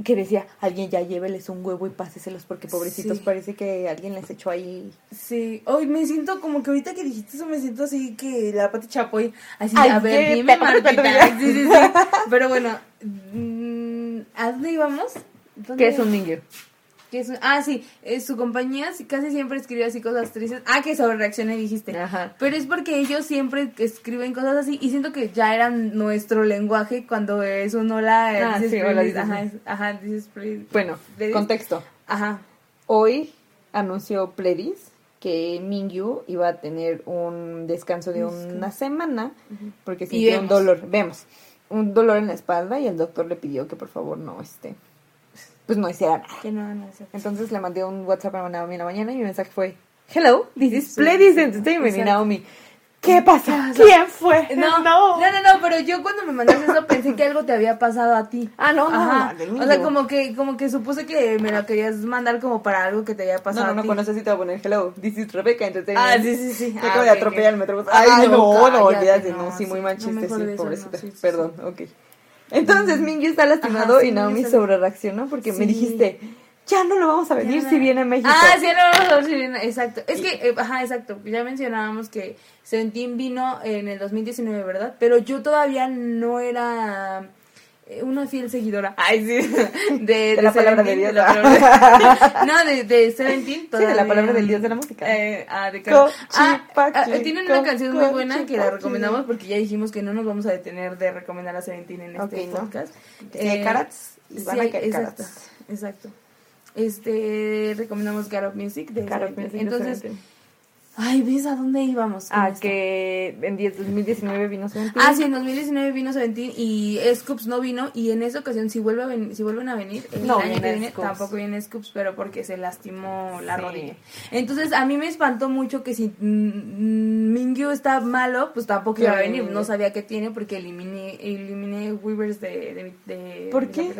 que decía, alguien ya lléveles un huevo y páseselos porque pobrecitos Sí. parece que alguien les echó ahí. Sí, hoy me siento como que ahorita que dijiste eso me siento así que la Pati Chapoy, así, Ay, a ver, dime Martita. Sí, sí, sí. Pero bueno, mm, ¿a dónde íbamos? ¿Dónde ¿Qué es un niño? Que es ah, sí, eh, su compañía casi siempre escribe así cosas tristes. Ah, que sobre reaccioné dijiste. Ajá. Pero es porque ellos siempre escriben cosas así y siento que ya era nuestro lenguaje cuando es un hola, Ah, sí, hola, ajá, es- ajá, this is pretty- Bueno, ¿Le dices? contexto. Ajá. Hoy anunció Pledis que Mingyu iba a tener un descanso de una semana porque sintió un dolor, vemos, un dolor en la espalda y el doctor le pidió que por favor no este pues no hiciera nada. Que no, no. Entonces le mandé un WhatsApp a Naomi en la mañana y mi mensaje fue, "Hello, this is Sí, Entertainment." Y. Naomi, ¿qué pasó? ¿Quién fue? No, no, no, no, pero yo cuando me mandaste eso pensé que algo te había pasado a ti. Ah, no, no, Ajá. del O sea, como que, como que supuse que me lo querías mandar como para algo que te había No, pasado no, no, con eso sí te voy a poner hello. This is Rebecca Entertainment. Ah, sí, sí, sí. Yo Ah, acabo de atropellar el metrobús. Ay, no, no, no, olvídate, no, no, sí, muy mal no, chiste, sí, no, pobrecita. sí, sí, Perdón, ok. Entonces Mingyu está lastimado Ajá, sí, y Naomi sobre reaccionó porque me dijiste, ya no lo vamos a venir si viene a México. Ah, sí, no, no, no, sí, no, exacto. Es que, eh, ajá, exacto. Ya mencionábamos que Seventeen vino en el 2019, ¿verdad? Pero yo todavía no era una fiel seguidora. Ay, sí. De, De la palabra de Dios. De palabra no, de, de Seventeen. Sí, de la palabra del dios de la música. Eh, ah, de Carol. Ah, ah, tienen una canción muy buena que la recomendamos porque ya dijimos que no nos vamos a detener de recomendar a Seventeen en este Ok, ¿no? podcast. A caer exacto. Este, recomendamos of Music de que Entonces. Ay, ¿ves a dónde íbamos? esto? que en 10 2019 vino Seventeen. Ah, sí, en 2019 vino Seventeen y Scoops no vino y en esa ocasión si vuelve a ven- si vuelven a venir el No año viene que viene Scoops. tampoco viene Scoops, pero porque se lastimó la Sí. rodilla. Entonces a mí me espantó mucho que si mm, Mingyu está malo, pues tampoco iba a venir. No sabía qué tiene porque eliminé eliminé Weavers de, de, de ¿Por qué?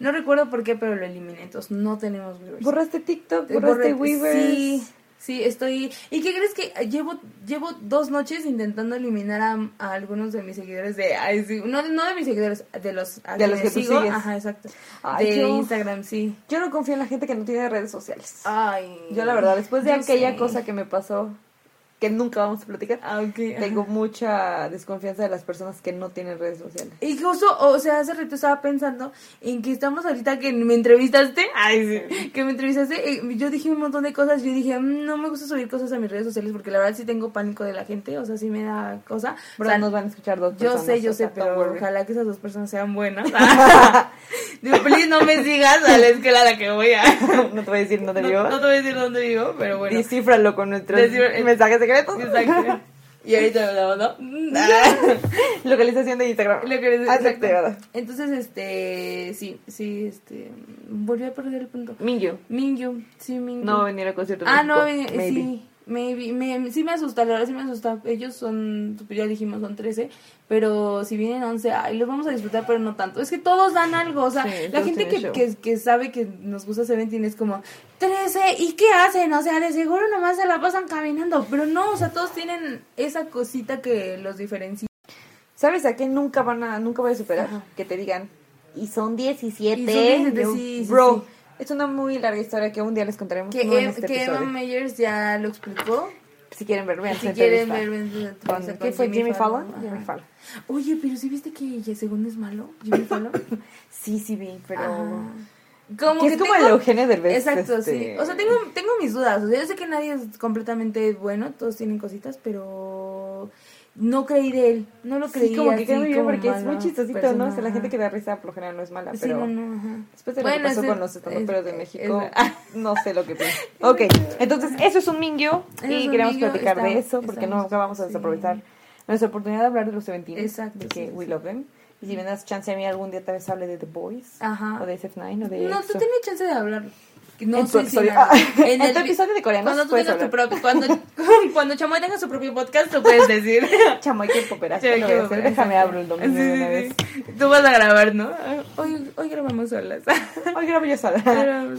No recuerdo por qué, pero lo eliminé. Entonces no tenemos Weavers. Borraste TikTok, borraste borré- Weavers. Sí, sí, estoy... ¿Y qué crees que llevo llevo dos noches intentando eliminar a, a algunos de mis seguidores de... no, no de mis seguidores, de los, a De los que tú sigues. Ajá, exacto. Ay, de yo- Instagram, sí. Yo no confío en la gente que no tiene redes sociales. Ay. Yo la verdad, después de aquella cosa que me pasó, que nunca vamos a platicar. Ah. Tengo mucha desconfianza de las personas que no tienen redes sociales. Y justo, o sea, hace rato estaba pensando en que estamos ahorita que me entrevistaste. Ay, sí. Que me entrevistaste. eh, yo dije un montón de cosas. Yo dije, "Mm, no me gusta subir cosas a mis redes sociales porque la verdad sí tengo pánico de la gente. O sea, sí me da cosa. Pero o sea, nos van a escuchar dos yo personas. sé, yo o sea, sé, pero worry. ojalá que esas dos personas sean buenas. Digo, please no me sigas a la escuela a la que voy a. no te voy a decir dónde vivo. No, no te voy a decir dónde vivo, pero bueno. Descífralo con nuestros Descifra- mensajes secretos. Exacto. Y ahorita hablamos, ¿no? Ah. Localización de Instagram. Lo que les- Aceptada. exacto. Entonces, este, sí, sí, este, volví a perder el punto. Mingyu. Mingyu, sí, Mingyu. No va a venir al concierto. ah, no, México, eh, maybe. sí, maybe, me, sí me asusta, la verdad sí me asusta. Ellos son, pues ya dijimos, son 13, pero si vienen 11, ay, los vamos a disfrutar, pero no tanto. Es que todos dan algo, o sea, Sí, la gente que, que, que sabe que nos gusta Seventeen es como, 13, ¿y qué hacen? O sea, de seguro nomás se la pasan caminando, pero no, o sea, todos tienen esa cosita que los diferencia. ¿Sabes a qué nunca van a, nunca voy a superar? Ajá. Que te digan, y son 17. Y son 17, Yo, sí, sí, Bro, sí. Es una muy larga historia que un día les contaremos. Que, Em- este que Emma. Meyers ya lo explicó. Si quieren ver, vean Si quieren ver, entrevista ¿Qué fue? Jimmy Fallon. Jimmy Fallon. Oye, pero si viste que según es malo, Jimmy Fallon. Sí, sí vi, pero... Como que que es como tengo- el Eugenio Derbez. Exacto, este, sí. O sea, tengo, tengo mis dudas. O sea, yo sé que nadie es completamente bueno, todos tienen cositas, pero no creí de él. No lo creí. Sí, como que queda muy bien porque es muy chistosito, persona, ¿no? O sea, la gente que da risa por lo general no es mala, Sí, pero... no, no, ajá. Después de lo Bueno, que pasó ese- con los estandoperos de es- México, es- no sé lo que pienso. Ok, entonces eso es un mingyo Eso y es queremos mingyo, platicar de eso porque estamos- nunca vamos a sí. desaprovechar nuestra oportunidad de hablar de los Seventines. Exacto, De que sí, we sí. love them. Y si me das chance a mí algún día tal vez hable de The Boys Ajá. o de SF9 o de No, EXO. tú tienes chance de hablar. No En tu sé si nada. Ah, en tu vi- episodio de coreanos Cuando tú tengas tu propio, cuando, cuando Chamoy tenga su propio podcast, tú puedes decir. Chamoy que bueno, Déjame abro el domingo Sí, una vez. sí. Tú vas a grabar, ¿no? Hoy, hoy grabamos solas. Hoy grabo yo sola.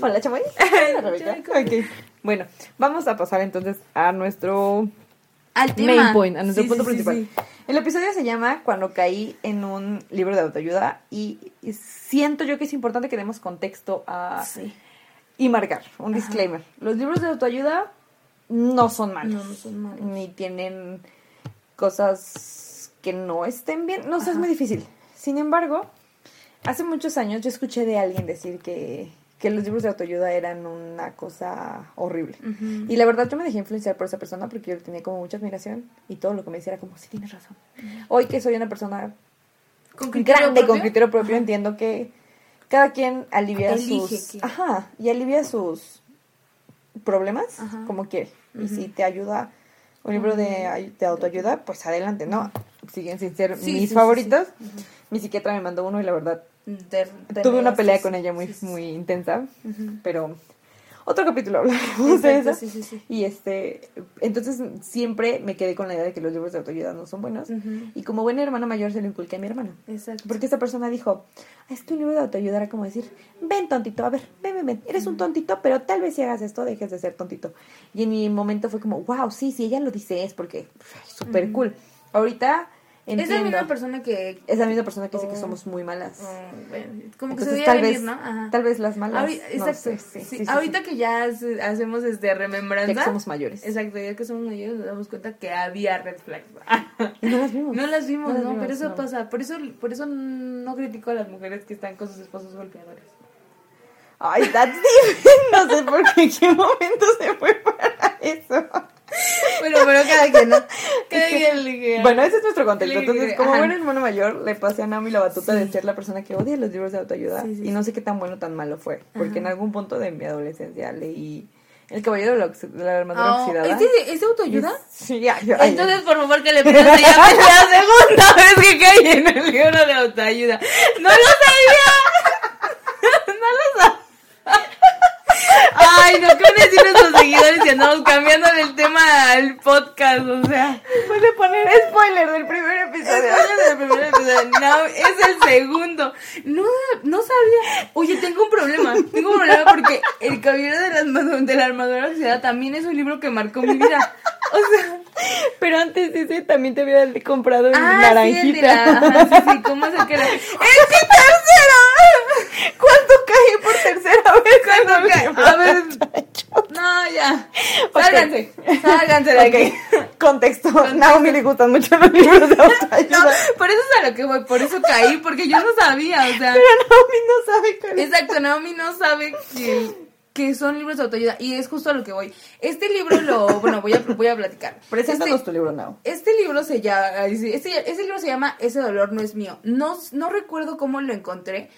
Hola, Chamoy. Hola, Rebeca. Ok. Bueno, vamos a pasar entonces a nuestro Al tema. main point, a nuestro Sí, punto sí, principal. sí. El episodio se llama Cuando caí en un libro de autoayuda y y siento yo que es importante que demos contexto a Sí. Y marcar un disclaimer. Los libros de autoayuda no son malos. No, no son malos. Ni tienen cosas que no estén bien. No sé, es muy difícil. Sin embargo, hace muchos años yo escuché de alguien decir que, que los libros de autoayuda eran una cosa horrible. Y la verdad yo me dejé influenciar por esa persona porque yo tenía como mucha admiración y todo lo que me decía era como, sí, tienes razón. Hoy que soy una persona ¿Con criterio grande con propio? criterio propio, entiendo que cada quien alivia Elige sus... Ajá, y alivia sus problemas Ajá. como quiere. Y si te ayuda un libro de, ay- de autoayuda, pues adelante, ¿no? Siguen sin ser Sí, mis sí, favoritos. sí. Mi psiquiatra me mandó uno y la verdad De- de tuve una pelea con ella muy, muy intensa, pero otro capítulo hablaremos de eso. sí, sí, sí. Y este, entonces siempre me quedé con la idea de que los libros de autoayuda no son buenos. Y como buena hermana mayor se lo inculqué a mi hermana. Exacto. Porque esa persona dijo, es que un libro de autoayuda era como decir, ven tontito, a ver, ven, ven, ven, eres un tontito, pero tal vez si hagas esto dejes de ser tontito. Y en mi momento fue como, wow, sí, sí, ella lo dice es porque súper Ujú. cool. Ahorita Es la entiendo. misma persona que... Es la misma persona que dice que Oh. somos muy malas. mm, bueno, como que Entonces se tal venir, vez, ¿no? Ajá. tal vez las malas. Ahori- no exacto. sí, sí, sí, ahorita que ya hace- hacemos este remembranza. Ya que somos mayores. Exacto, ya que somos mayores nos damos cuenta que había red flags. No las vimos. No las vimos, No ¿no? las vimos, pero eso no. pasa. Por eso, por eso no critico a las mujeres que están con sus esposos golpeadores. Ay, that's different. No sé por qué, en qué momento se fue para eso. Bueno, pero cada quien, ¿no? Cada quien elige. Bueno, ese es nuestro contexto. Le- Entonces, como buen hermano mayor, le pasé a Naomi la batuta de ser la persona que odia los libros de autoayuda. Sí, sí, y no sé qué tan bueno o tan malo fue. Porque Ajá. en algún punto de mi adolescencia leí El Caballero de la, de la Armadura Oh, Oxidada. ¿es, de, ¿Es de autoayuda? Sí, ya, ay, Entonces, por favor, que le pidas ya la segunda vez que caí en el libro de autoayuda. ¡No lo sabía! ¡No lo sabía! Ay, no, ¿qué van a decir nuestros seguidores si andamos cambiando el tema al podcast? O sea, puede poner spoiler del primer episodio. spoiler del primer episodio. No, es el segundo. No, no sabía. Oye, tengo un problema. Tengo un problema porque El Caballero de la, Armadura- de la Armadura Oxidada también es un libro que marcó mi vida. O sea... Pero antes ese también te había comprado el Ah, naranjita. sí, ajá, sí, sí, ¿cómo es el que era? ¡Es ¡Es mi tercero! ¿Cuánto caí por tercera vez? ¿Cuánto caí? A ver. No, ya. Sálganse. Sálganse de Ok. aquí. Contexto. Naomi le gustan mucho los libros de autoayuda. No, por eso es a lo que voy, por eso caí, porque yo no sabía, o sea. Pero Naomi no sabe es. Exacto, Naomi no sabe que, que son libros de autoayuda y es justo a lo que voy. Este libro lo, bueno, voy a, voy a platicar. Preséntanos Este- tu libro, Nao. Este libro se llama, este, este libro se llama Ese dolor no es mío. No, no recuerdo cómo lo encontré,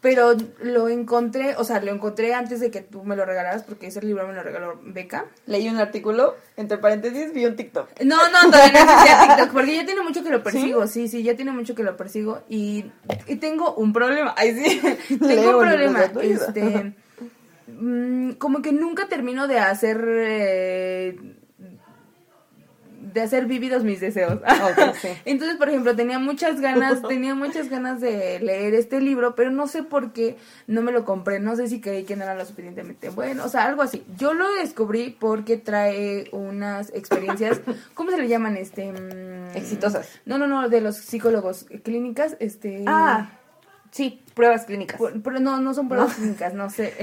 pero lo encontré, o sea, lo encontré antes de que tú me lo regalaras porque ese libro me lo regaló Beca. Leí un artículo, entre paréntesis, vi un TikTok. No, no, todavía no existía TikTok, porque ya tiene mucho que lo persigo, sí, sí, ya tiene mucho que lo persigo y, y tengo un problema, ay sí, tengo Leo un problema, este, mm, como que nunca termino de hacer, eh, de hacer vividos mis deseos. Sí. Entonces, por ejemplo, tenía muchas ganas, tenía muchas ganas de leer este libro, pero no sé por qué no me lo compré, no sé si creí que no era lo suficientemente bueno, o sea, algo así. Yo lo descubrí porque trae unas experiencias, ¿cómo se le llaman? Este, mm, Exitosas. No, no, no, de los psicólogos, clínicas, este. Ah, sí, pruebas clínicas. pero no, no son pruebas ¿No? clínicas, no sé.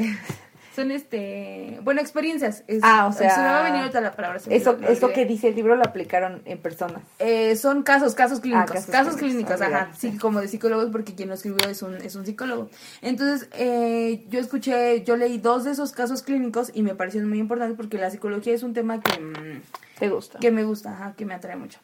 Son este, bueno, experiencias. es- Ah, o sea, Se me va a venir ahorita la palabra. se me Eso, eso que dice el libro lo aplicaron en personas. Eh, son casos, casos clínicos, Ah, casos, casos clínicos, clínicos, ajá, sí. como de psicólogos porque quien lo escribió es un, es un psicólogo. Entonces, eh, yo escuché, yo leí dos de esos casos clínicos y me parecieron muy importantes porque la psicología es un tema que, mm, ¿Te gusta? que me gusta, ajá, que me atrae mucho.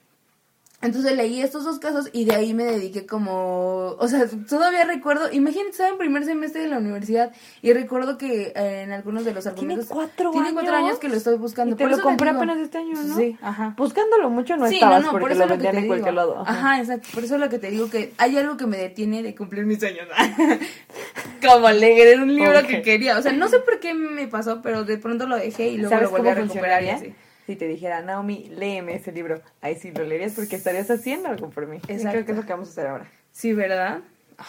Entonces leí estos dos casos y de ahí me dediqué como, o sea, todavía recuerdo, imagínate, estaba en primer semestre de la universidad y recuerdo que eh, en algunos de los Tiene argumentos... cuatro Tiene cuatro años. años que lo estoy buscando. Y te por lo compré apenas este año, ¿no? Sí, ajá. Buscándolo mucho no Sí, estabas no, no, porque por eso lo lo que vendían te en cualquier digo. lado. Ajá. exacto. Por eso es lo que te digo que hay algo que me detiene de cumplir mis sueños. Como leer un libro que quería. O sea, no sé por qué me pasó, pero de pronto lo dejé y luego ¿Sabes lo volví a recuperar y así. Si te dijera, Naomi, léeme ese libro, ahí sí lo leerías porque estarías haciendo algo por mí. Y Exacto. creo que es lo que vamos a hacer ahora. Sí, ¿verdad?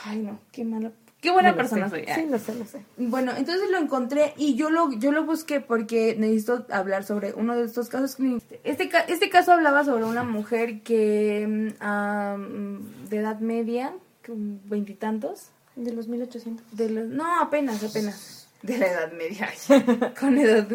Ay, no, qué mala. Qué buena No persona soy. Sí, lo sé, lo sé. Bueno, entonces lo encontré y yo lo, yo lo busqué porque necesito hablar sobre uno de estos casos. Este, este caso hablaba sobre una mujer que mm, de edad media, veintitantos, De los 1800. de los, no, apenas, apenas, de la edad media, con edad,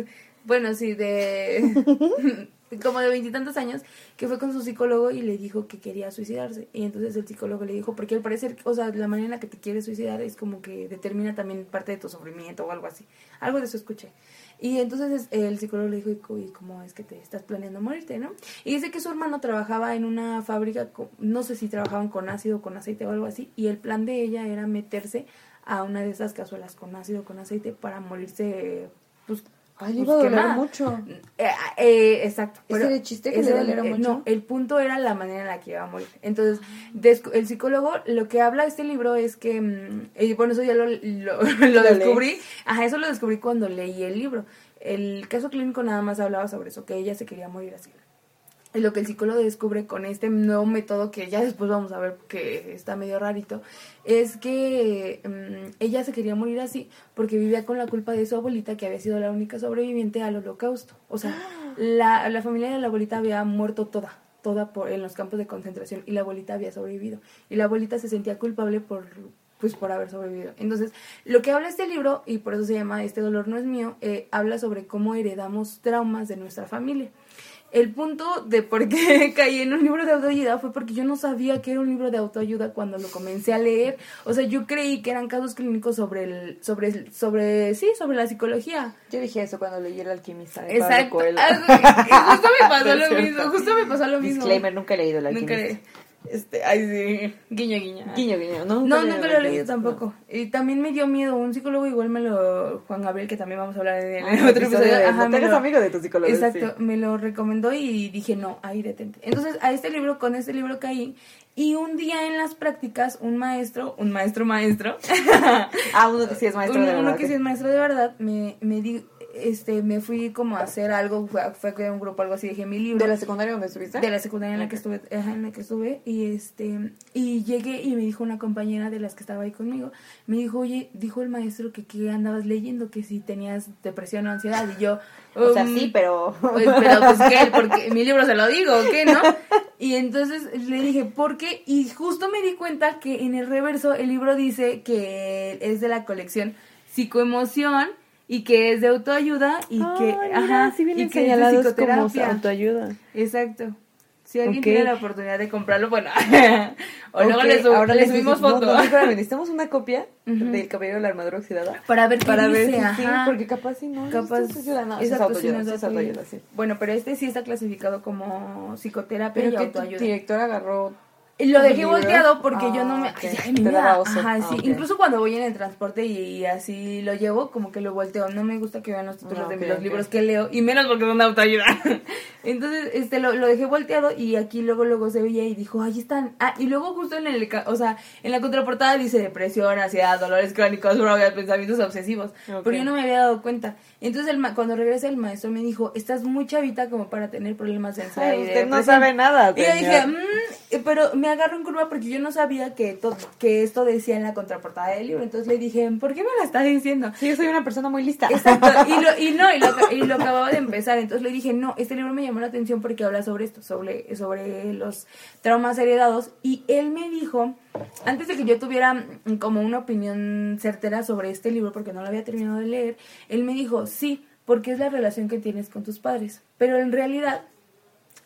bueno, sí, de como de veintitantos años, que fue con su psicólogo y le dijo que quería suicidarse. Y entonces el psicólogo le dijo, porque al parecer, o sea, la manera en la que te quieres suicidar es como que determina también parte de tu sufrimiento o algo así. Algo de eso escuché. Y entonces el psicólogo le dijo, ¿y co- ¿y cómo es que te estás planeando morirte, no? Y dice que su hermano trabajaba en una fábrica, no sé si trabajaban con ácido con aceite o algo así, y el plan de ella era meterse a una de esas cazuelas con ácido o con aceite para morirse, pues, Ay, pues, le iba a doler mucho. Eh, eh, exacto. ¿Ese era el chiste que le doliera eh, mucho? No, el punto era la manera en la que iba a morir. Entonces, el psicólogo, lo que habla este libro es que, mm, bueno, eso ya lo, lo Lo descubrí. Ajá, eso lo descubrí cuando leí el libro. El caso clínico nada más hablaba sobre eso, que ella se quería morir así. Y lo que el psicólogo descubre con este nuevo método, que ya después vamos a ver que está medio rarito, es que mm, ella se quería morir así porque vivía con la culpa de su abuelita, que había sido la única sobreviviente al holocausto. O sea, la, la familia de la abuelita había muerto toda, toda por, en los campos de concentración y la abuelita había sobrevivido. Y la abuelita se sentía culpable por pues por haber sobrevivido. Entonces, lo que habla este libro, y por eso se llama Este dolor no es mío, eh, habla sobre cómo heredamos traumas de nuestra familia. El punto de por qué caí en un libro de autoayuda fue porque yo no sabía que era un libro de autoayuda cuando lo comencé a leer. O sea, yo creí que eran casos clínicos sobre el, sobre, sobre, sí, sobre la psicología. Yo dije eso cuando leí El alquimista de Pablo Exacto. Coelho. Justo me pasó lo mismo, justo me pasó lo mismo. Disclaimer, nunca he leído El Nunca alquimista. le- Este, ay, sí. Guiño, guiño. Guiño, guiño. No, he nunca lo he leído tampoco. Y también me dio miedo. Un psicólogo igual me lo. Juan Gabriel, que también vamos a hablar de él no. en Ah, otro episodio. de- Ajá, no lo- amigo de tu psicólogo. Exacto, sí. me lo recomendó y dije, no, ahí detente. Entonces, a este libro, con este libro caí. Y un día en las prácticas, un maestro, un maestro maestro, Ah, uno que sí es maestro uno, de uno verdad. que sí es maestro de verdad, me, me di, este, me fui como a hacer algo, fue, fue un grupo, algo así, dejé mi libro. ¿De la secundaria donde estuviste? De la secundaria en la que estuve, ajá, en la que estuve, y este, y llegué y me dijo una compañera de las que estaba ahí conmigo, me dijo, oye, dijo el maestro que qué andabas leyendo, que si tenías depresión o ansiedad, y yo, O sea, um, sí, pero... pues, pero pues qué, porque mi libro se lo digo, ¿o ¿qué, no? Y entonces le dije, ¿por qué? Y justo me di cuenta que en el reverso el libro dice que es de la colección Psicoemoción y que es de autoayuda y que Ay, mira, ajá, sí vienen y que es de señalados como psicoterapia. autoayuda. Exacto. Si alguien Ok. tiene la oportunidad de comprarlo, bueno, o luego Ok, le, sub- ahora le les subimos decimos- foto. No, no, necesitamos una copia Ujú. del caballero de la armadura oxidada. para ver Para ver dice, si sí, porque capaz si no. Capaz, es autoayuda, no, es autoayuda, sí es autoayuda. sí. Bueno, pero este sí está clasificado como psicoterapia Pero y que tu autoayuda. director agarró Lo dejé volteado porque yo no Ah, me. ok. Ay, ay. Ajá, Ah, sí. ok. Incluso cuando voy en el transporte y, así lo llevo, como que lo volteo. No me gusta que vean los títulos Ah, de los libros que leo. Y menos porque son de autoayuda. Entonces, este, lo, lo dejé volteado y aquí luego, luego se veía y dijo, ahí están. Ah, y luego justo en el, o sea, en la contraportada dice depresión, ansiedad, dolores crónicos, drogas, pensamientos obsesivos. Pero yo no me había dado cuenta. Entonces, el ma- cuando regresé, el maestro me dijo, estás muy chavita como para tener problemas de ansiedad. Ay, y de usted no depresión". sabe nada, Y yo dije. "Mm", eh, pero me agarro en curva porque yo no sabía que, to- que esto decía en la contraportada del libro. Entonces le dije, ¿por qué me la estás diciendo? Sí, yo soy una persona muy lista. Exacto, y, lo, y no, y lo, y lo acababa de empezar, entonces le dije, no, este libro me llamó la atención porque habla sobre esto, sobre, sobre los traumas heredados, y él me dijo, antes de que yo tuviera mm, como una opinión certera sobre este libro, porque no lo había terminado de leer, él me dijo, sí, porque es la relación que tienes con tus padres, pero en realidad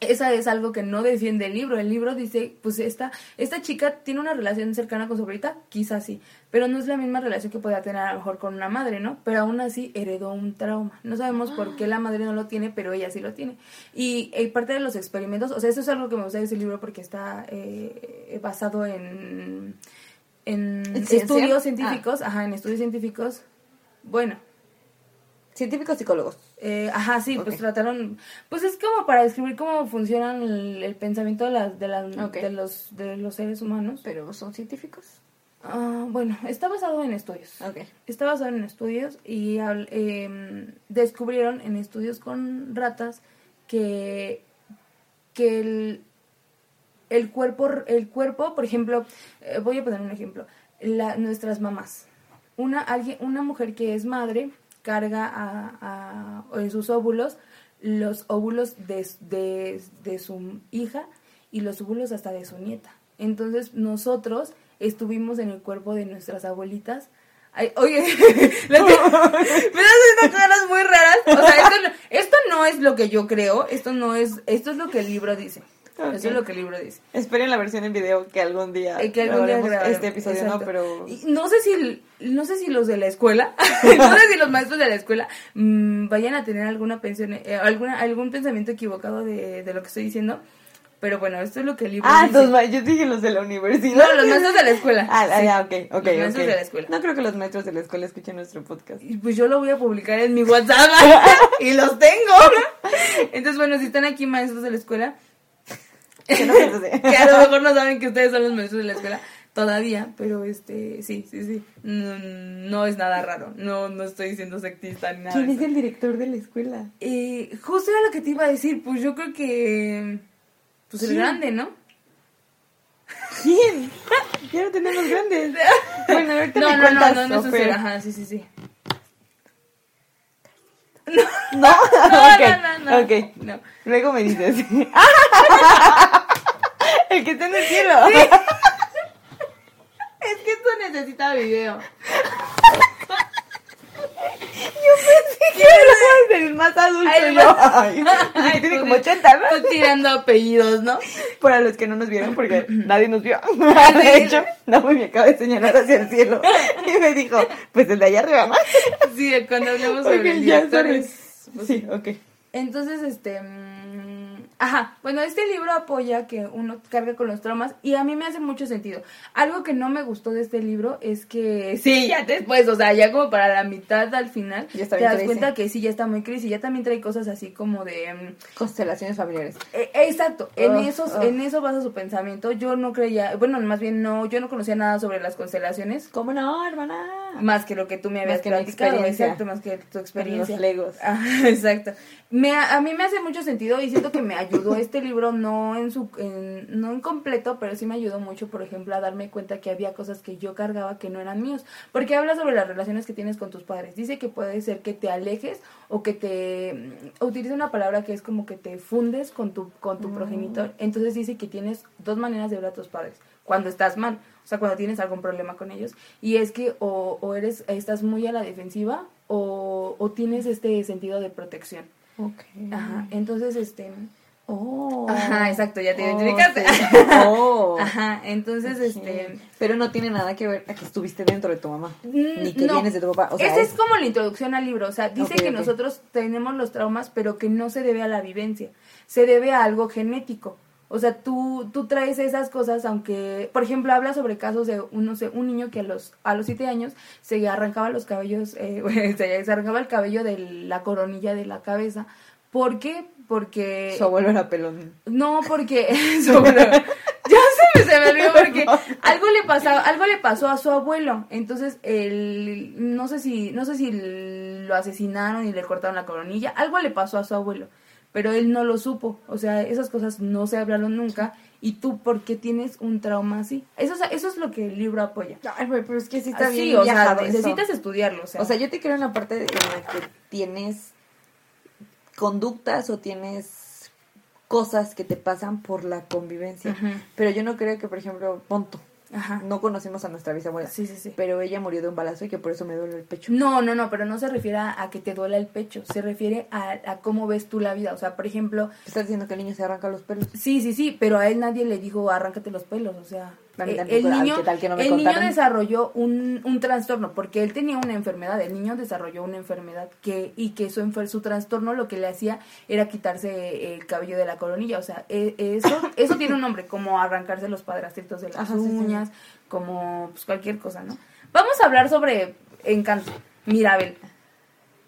esa es algo que no defiende el libro. El libro dice, pues esta, esta chica tiene una relación cercana con su abuelita, quizás sí, pero no es la misma relación que podía tener a lo mejor con una madre, ¿no? Pero aún así heredó un trauma. No sabemos por qué la madre no lo tiene, pero ella sí lo tiene. Y, eh, parte de los experimentos, o sea, eso es algo que me gusta de ese libro porque está eh, basado en, en estudios científicos, ajá, en estudios científicos. Bueno, Científicos psicólogos. eh, ajá, sí, pues trataron, pues es como para describir cómo funcionan el, el pensamiento de, las de, las de, los, de los seres humanos. Pero son científicos. Ah, bueno, está basado en estudios. Está basado en estudios y em, descubrieron en estudios con ratas que, que el, el cuerpo, el cuerpo, por ejemplo, eh, voy a poner un ejemplo, la, nuestras mamás. Una, alguien, una mujer que es madre carga a, a- en sus óvulos los óvulos de, de, de su hija y los óvulos hasta de su nieta. Entonces nosotros estuvimos en el cuerpo de nuestras abuelitas. Ay, oye, me das unas caras muy raras. O sea, esto, no- esto no es lo que yo creo, esto no es, esto es lo que el libro dice. Ok. Eso es lo que el libro dice. Esperen la versión en video que algún día Eh, que algún día este episodio, Exacto. no, pero Y No sé si no sé si los de la escuela, no sé si los maestros de la escuela mm, vayan a tener alguna pensión, eh, alguna algún pensamiento equivocado de, de lo que estoy diciendo, pero bueno, esto es lo que el libro Ah, dice. los yo dije los de la universidad. No, los maestros de la escuela. Ah, ah, Sí. ya, ok, ok, Los maestros ok. de la escuela. No creo que los maestros de la escuela escuchen nuestro podcast. Y pues yo lo voy a publicar en mi WhatsApp y los tengo. Entonces, bueno, si están aquí maestros de la escuela, Que no a lo mejor no saben que ustedes son los maestros de la escuela todavía, pero este, sí, sí, sí, no, no es nada raro, no, no estoy siendo sectista ni nada. ¿Quién es el director de la escuela? Eh, justo era lo que te iba a decir, pues yo creo que, pues el ¿Quién? grande, ¿no? ¿Quién? Quiero tenerlos grandes. Bueno, ahorita No, me no, no, cuentas, no, no, no, Ofer. ajá, sí, sí, sí. No, No, ok, no, no, no. ok. No. Luego me dices. El que está en el cielo. Es que esto necesita video. Yo pensé que era el más adulto Ay, yo. Ay, Ay, tiene tú como di- 80, ¿no? tú tirando apellidos, ¿no? Para los que no nos vieron, porque nadie nos vio. De hecho, Naomi me acaba de señalar hacia el cielo. Y me dijo, pues el de allá arriba más. Sí, cuando hablamos sobre el ya director sabes. es- pues, Sí, ok. Entonces, este... Ajá, bueno, este libro apoya que uno cargue con los traumas y a mí me hace mucho sentido. Algo que no me gustó de este libro es que sí, ya después, o sea, ya como para la mitad al final, Ya está te das cuenta que sí, ya está muy crisis, ya también trae cosas así como de... mm, Constelaciones familiares. eh, exacto, en, Ugh, esos, en eso basa su pensamiento. Yo no creía, bueno, más bien no, yo no conocía nada sobre las constelaciones. ¿Cómo no, hermana? Más que lo que tú me habías Más que platicado, exacto, más que tu experiencia. Los legos. Ajá, exacto. Me, a mí me hace mucho sentido y siento que me ayudó este libro, no en su, en- no en completo, pero sí me ayudó mucho, por ejemplo, a darme cuenta que había cosas que yo cargaba que no eran míos. Porque habla sobre las relaciones que tienes con tus padres. Dice que puede ser que te alejes o que te, utiliza una palabra que es como que te fundes con tu, con tu progenitor. Entonces dice que tienes dos maneras de ver a tus padres. Cuando estás mal, o sea, cuando tienes algún problema con ellos. Y es que o, o eres, estás muy a la defensiva o, o tienes este sentido de protección. Ok. Ajá, entonces, este... Oh. Ajá, exacto, ya te Oh, identificaste. sí. Oh. Ajá, entonces, este... Pero no tiene nada que ver a que estuviste dentro de tu mamá. Mm, Ni que no. vienes de tu papá. O sea, Esta es- es como la introducción al libro, o sea, dice que nosotros tenemos los traumas, pero que no se debe a la vivencia, se debe a algo genético. O sea, tú, tú traes esas cosas, aunque, por ejemplo, habla sobre casos de un, no sé, un niño que a los, a los siete años se arrancaba los cabellos, eh, se, arrancaba el cabello de la coronilla de la cabeza. ¿Por qué? Porque... Su abuelo era pelón. No, porque ya se me, se me olvidó porque algo le pasaba, algo le pasó a su abuelo. Entonces, él, no sé si, no sé si lo asesinaron y le cortaron la coronilla. Algo le pasó a su abuelo, pero él no lo supo. O sea, esas cosas no se hablaron nunca. Y tú, ¿por qué tienes un trauma así? Eso, es- eso es lo que el libro apoya. Ay, güey, pero es que sí está Así, bien o sea, eso. necesitas estudiarlo. O sea, O sea, yo te creo en la parte en la que tienes conductas o tienes cosas que te pasan por la convivencia. Pero yo no creo que, por ejemplo, Ponto, Ajá. no conocimos a nuestra bisabuela, Sí, sí, sí. pero ella murió de un balazo y que por eso me duele el pecho. No, no, no, pero no se refiere a, que te duela el pecho, se refiere a, a cómo ves tú la vida. O sea, por ejemplo, Estás diciendo que el niño se arranca los pelos. sí, sí, sí, pero a él nadie le dijo arráncate los pelos, o sea, eh, el niño, ¿qué tal que no me el niño desarrolló un, un trastorno, porque él tenía una enfermedad, el niño desarrolló una enfermedad que y que su, su trastorno lo que le hacía era quitarse el cabello de la coronilla, o sea, e- eso, eso tiene un nombre, como arrancarse los padrastritos de las Ajá, sí, sí. uñas, como pues, cualquier cosa, ¿no? Vamos a hablar sobre Encanto, Mirabel.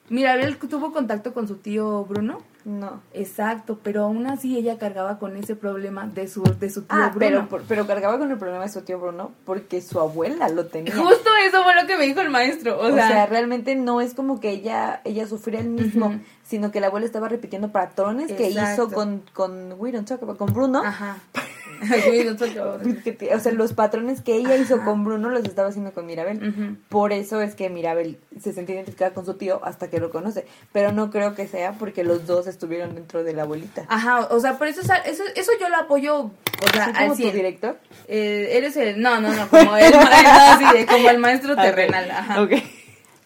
Mirabel tuvo contacto con su tío Bruno. No. Exacto, pero aún así ella cargaba con ese problema de su, de su tío Ah, Bruno. pero, por- pero cargaba con el problema de su tío Bruno porque su abuela lo tenía. Justo eso fue lo que me dijo el maestro. O, O sea, sea, realmente no es como que ella ella sufría el mismo, sino que la abuela estaba repitiendo patrones que hizo con con We Don't Talk About- con Bruno. ajá. Te- O sea, los patrones que ella hizo con Bruno los estaba haciendo con Mirabel. Por eso es que Mirabel se sentía identificada con su tío hasta que lo conoce. Pero no creo que sea porque los dos estuvieron dentro de la abuelita. Ajá, o sea, por eso, eso, eso yo lo apoyo, o sea, ¿Sí, al como tu 100. director? Eh, eres el, no, no, no, como el, ma- no, sí, de- como el maestro terrenal, ajá. Ok.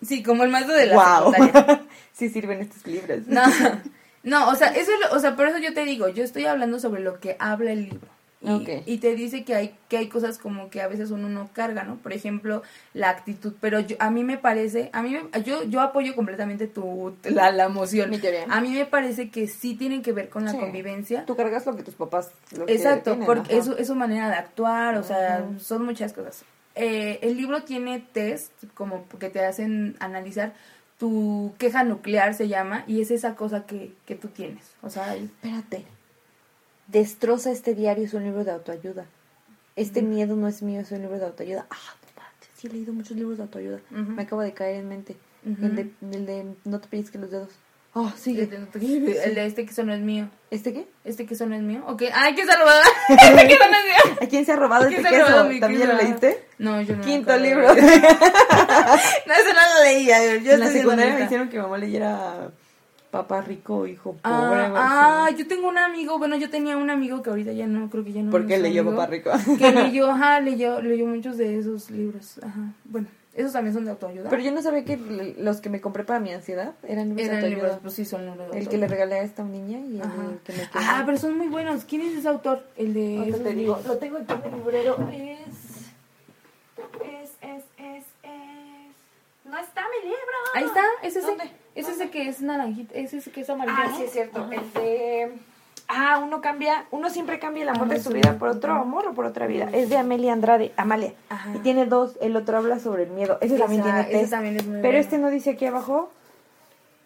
Sí, como el maestro de la Wow. secundaria. sí sirven estos libros. No, no, o sea, eso o sea, por eso yo te digo, yo estoy hablando sobre lo que habla el libro. Y, te dice que hay que hay cosas como que a veces uno no carga, ¿no? Por ejemplo, la actitud, pero yo, a mí me parece, a mí me- yo yo apoyo completamente tu la, la emoción. Mi teoría. A mí me parece que sí tienen que ver con la Sí. convivencia. Tú cargas lo que tus papás lo que Exacto, tienen, porque es, su- es su manera de actuar, o sea, son muchas cosas. Eh, el libro tiene test como que te hacen analizar tu queja nuclear se llama y es esa cosa que, que tú tienes. O sea, Espérate. Destroza este diario, es un libro de autoayuda. Este miedo no es mío, es un libro de autoayuda. Ah, no manches, sí he leído muchos libros de autoayuda. Me acaba de caer en mente. El, de, el de No te pellizques los dedos. Oh, el de, el de este queso no es mío. ¿Este qué? Este queso no es mío. Ok, ay, que se ha robado. este queso no es mío. ¿A quién se ha robado ¿Quién este robado queso? mi ¿También ya lo queso? leíste? No, yo no. Quinto acabo libro. no, eso no lo leía. Yo en la secundaria me hicieron que mamá leyera Papá rico, hijo pobre. Ah, algo ah, yo tengo un amigo, bueno, yo tenía un amigo que ahorita ya no, creo que ya no. Porque leyó amigo, Papá rico. Que leyó, ajá, leyó, leyó muchos de esos libros, ajá. Bueno, esos también son de autoayuda. Pero yo no sabía que los que me compré para mi ansiedad eran libros Eran de libros, autoayuda. pues sí, son libros de El que le regalé a esta niña y el que me. Ah, pero son muy buenos. ¿Quién es ese autor? El de. Te digo, lo tengo aquí en el librero. Es. Es, es, es, es. No está mi libro. Ahí está, es ese. ¿Dónde? Es ese que es naranjita, es ese que es amarillo. Ah, sí, es cierto. Ajá. El de. Ah, uno cambia, uno siempre cambia el amor de su vida por otro amor o por otra vida. Es de Amelia Andrade, Amalia. Ajá. Y tiene dos, el otro habla sobre el miedo. Ese también tiene test. también es muy Pero bueno. este no dice aquí abajo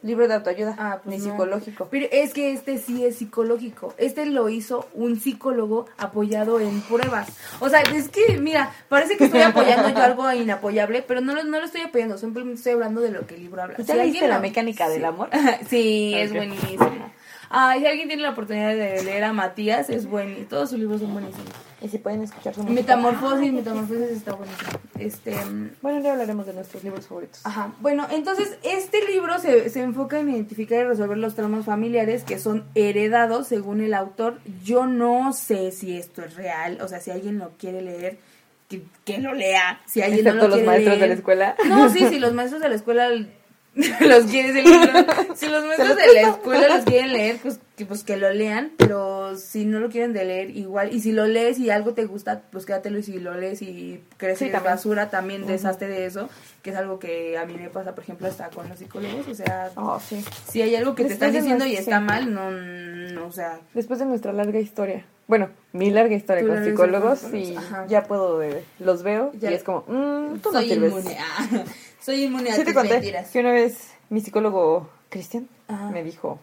libro de autoayuda, Ah, pues ni no. psicológico. Pero es que este sí es psicológico. Este lo hizo un psicólogo apoyado en pruebas. O sea, es que, mira, parece que estoy apoyando yo algo inapoyable, pero no lo, no lo estoy apoyando, simplemente estoy hablando de lo que el libro habla. ¿Ya leíste la mecánica del amor? sí, es buenísimo. Ay, si alguien tiene la oportunidad de leer a Matías, es bueno. Todos sus libros son buenísimos. Y si pueden escuchar su música. Metamorfosis, Metamorfosis está buenísimo. Este, Bueno, ya hablaremos de nuestros libros favoritos. Ajá. Bueno, entonces este libro se, se enfoca en identificar y resolver los traumas familiares que son heredados según el autor. Yo no sé si esto es real, o sea, si alguien lo quiere leer, que, que lo lea. Si alguien Excepto no lo los maestros de la leer- escuela. No, sí, sí, los maestros de la escuela los quieres el libro. Si los maestros de la escuela los quieren leer, pues que, pues que lo lean, pero si no lo quieren de leer, igual. Y si lo lees y algo te gusta, pues quédatelo. Y si lo lees y crees Sí, que es también. basura, también deshazte de eso, que es algo que a mí me pasa, por ejemplo, hasta con los psicólogos. O sea, Oh, sí. si hay algo que te están de diciendo y está sí. mal, no, no, o sea, Después de nuestra larga historia. Bueno, mi larga historia con psicólogos y ajá. ya puedo, eh, los veo Ya. y es como, mmm, tú soy inmune. ah, soy inmune a Sí te tus conté mentiras. que una vez mi psicólogo Cristian me dijo,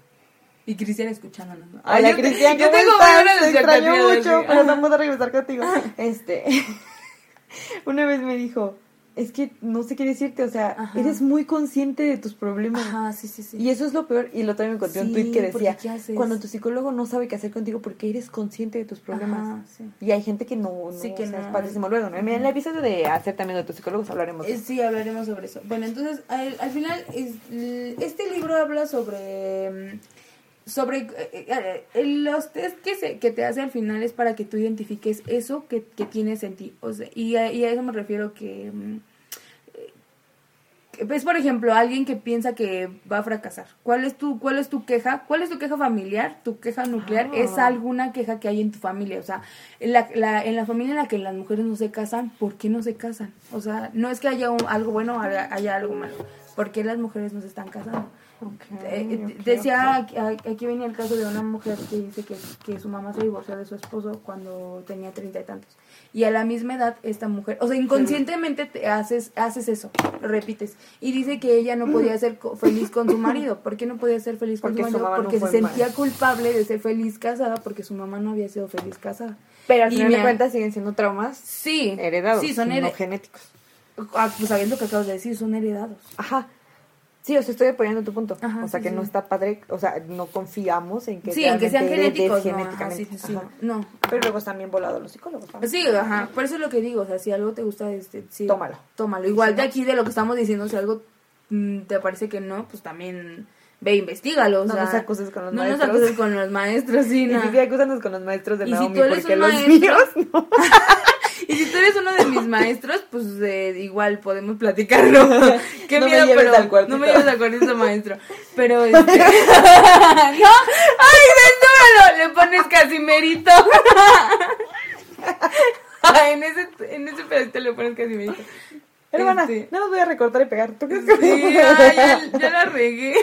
Y Cristian escuchándonos. ¿no? Hola Ay, te- Cristian, yo ¿cómo tengo estás? Te extraño mucho, pero no puedo regresar contigo. Este, una vez me dijo, es que no sé qué decirte, o sea, Ajá. eres muy consciente de tus problemas. Ajá, sí, sí, sí. Y eso es lo peor, y lo también me encontré un Sí, tweet que decía, ¿qué haces? cuando tu psicólogo no sabe qué hacer contigo porque eres consciente de tus problemas. Ajá, sí. Y hay gente que no, no Sí, que o sea, no. es padrísimo luego, ¿no? En el episodio de hacer también de tus psicólogos hablaremos. de Eh, eso. Sí, hablaremos sobre eso. Bueno, entonces, al, al final, es- este libro habla sobre... sobre eh, eh, eh, los test que, se, que te hace al final es para que tú identifiques eso que, que tienes en ti. O sea, y, a, y a eso me refiero que... mm, eh, Ves, por ejemplo, alguien que piensa que va a fracasar. ¿Cuál es tu, cuál es tu queja? ¿Cuál es tu queja familiar? Tu queja nuclear Ah. es alguna queja que hay en tu familia. O sea, en la, la- en la familia en la que las mujeres no se casan, ¿por qué no se casan? O sea, no es que haya un- algo bueno o haya, haya algo malo. ¿Por qué las mujeres no se están casando? Eh, ok, decía, aquí aquí venía el caso de una mujer que dice que, que su mamá se divorció de su esposo cuando tenía treinta y tantos. Y a la misma edad, esta mujer, o sea, inconscientemente te haces, haces eso, repites. Y dice que ella no podía ser feliz con su marido. ¿Por qué no podía ser feliz con Porque su su marido? no porque se sentía mal. culpable de ser feliz casada porque su mamá no había sido feliz casada. Pero al y final me de cuentas siguen siendo traumas Sí, heredados, Sí, son no heredados. genéticos. pues sabiendo que acabas de decir, son heredados. Ajá. Sí, o sea, estoy apoyando tu punto. Ajá, o sea, sí, que sí. no está padre, o sea, no confiamos en que Sí, en que sean genéticos. No, ajá, sí, sí, sí. Ajá. No. Pero luego están bien volados los psicólogos. ¿no? Sí, ajá, por eso es lo que digo, o sea, si algo te gusta, este, sí, Tómalo. Tómalo. Igual de aquí de lo que estamos diciendo, si algo mm, te parece que no, pues también ve, investigalo, o No sea, nos acuses con los no maestros. nos acuses con los maestros, sí, Y no. si sí, acúsanos con los maestros de Y si Naomi, tú eres porque un los maestro- míos no. Y si tú eres uno de mis maestros, pues eh, igual podemos platicarlo. Qué No me miedo, lleves pero al cuartito. no me lleves al cuartito, maestro. Pero este... no, ay, censúralo, le pones casimerito. Ay, en ese en ese pedacito le pones casimerito. Hermana, Este, no los voy a recortar y pegar. ¿Tú crees Sí, que ay, ya, ya la regué.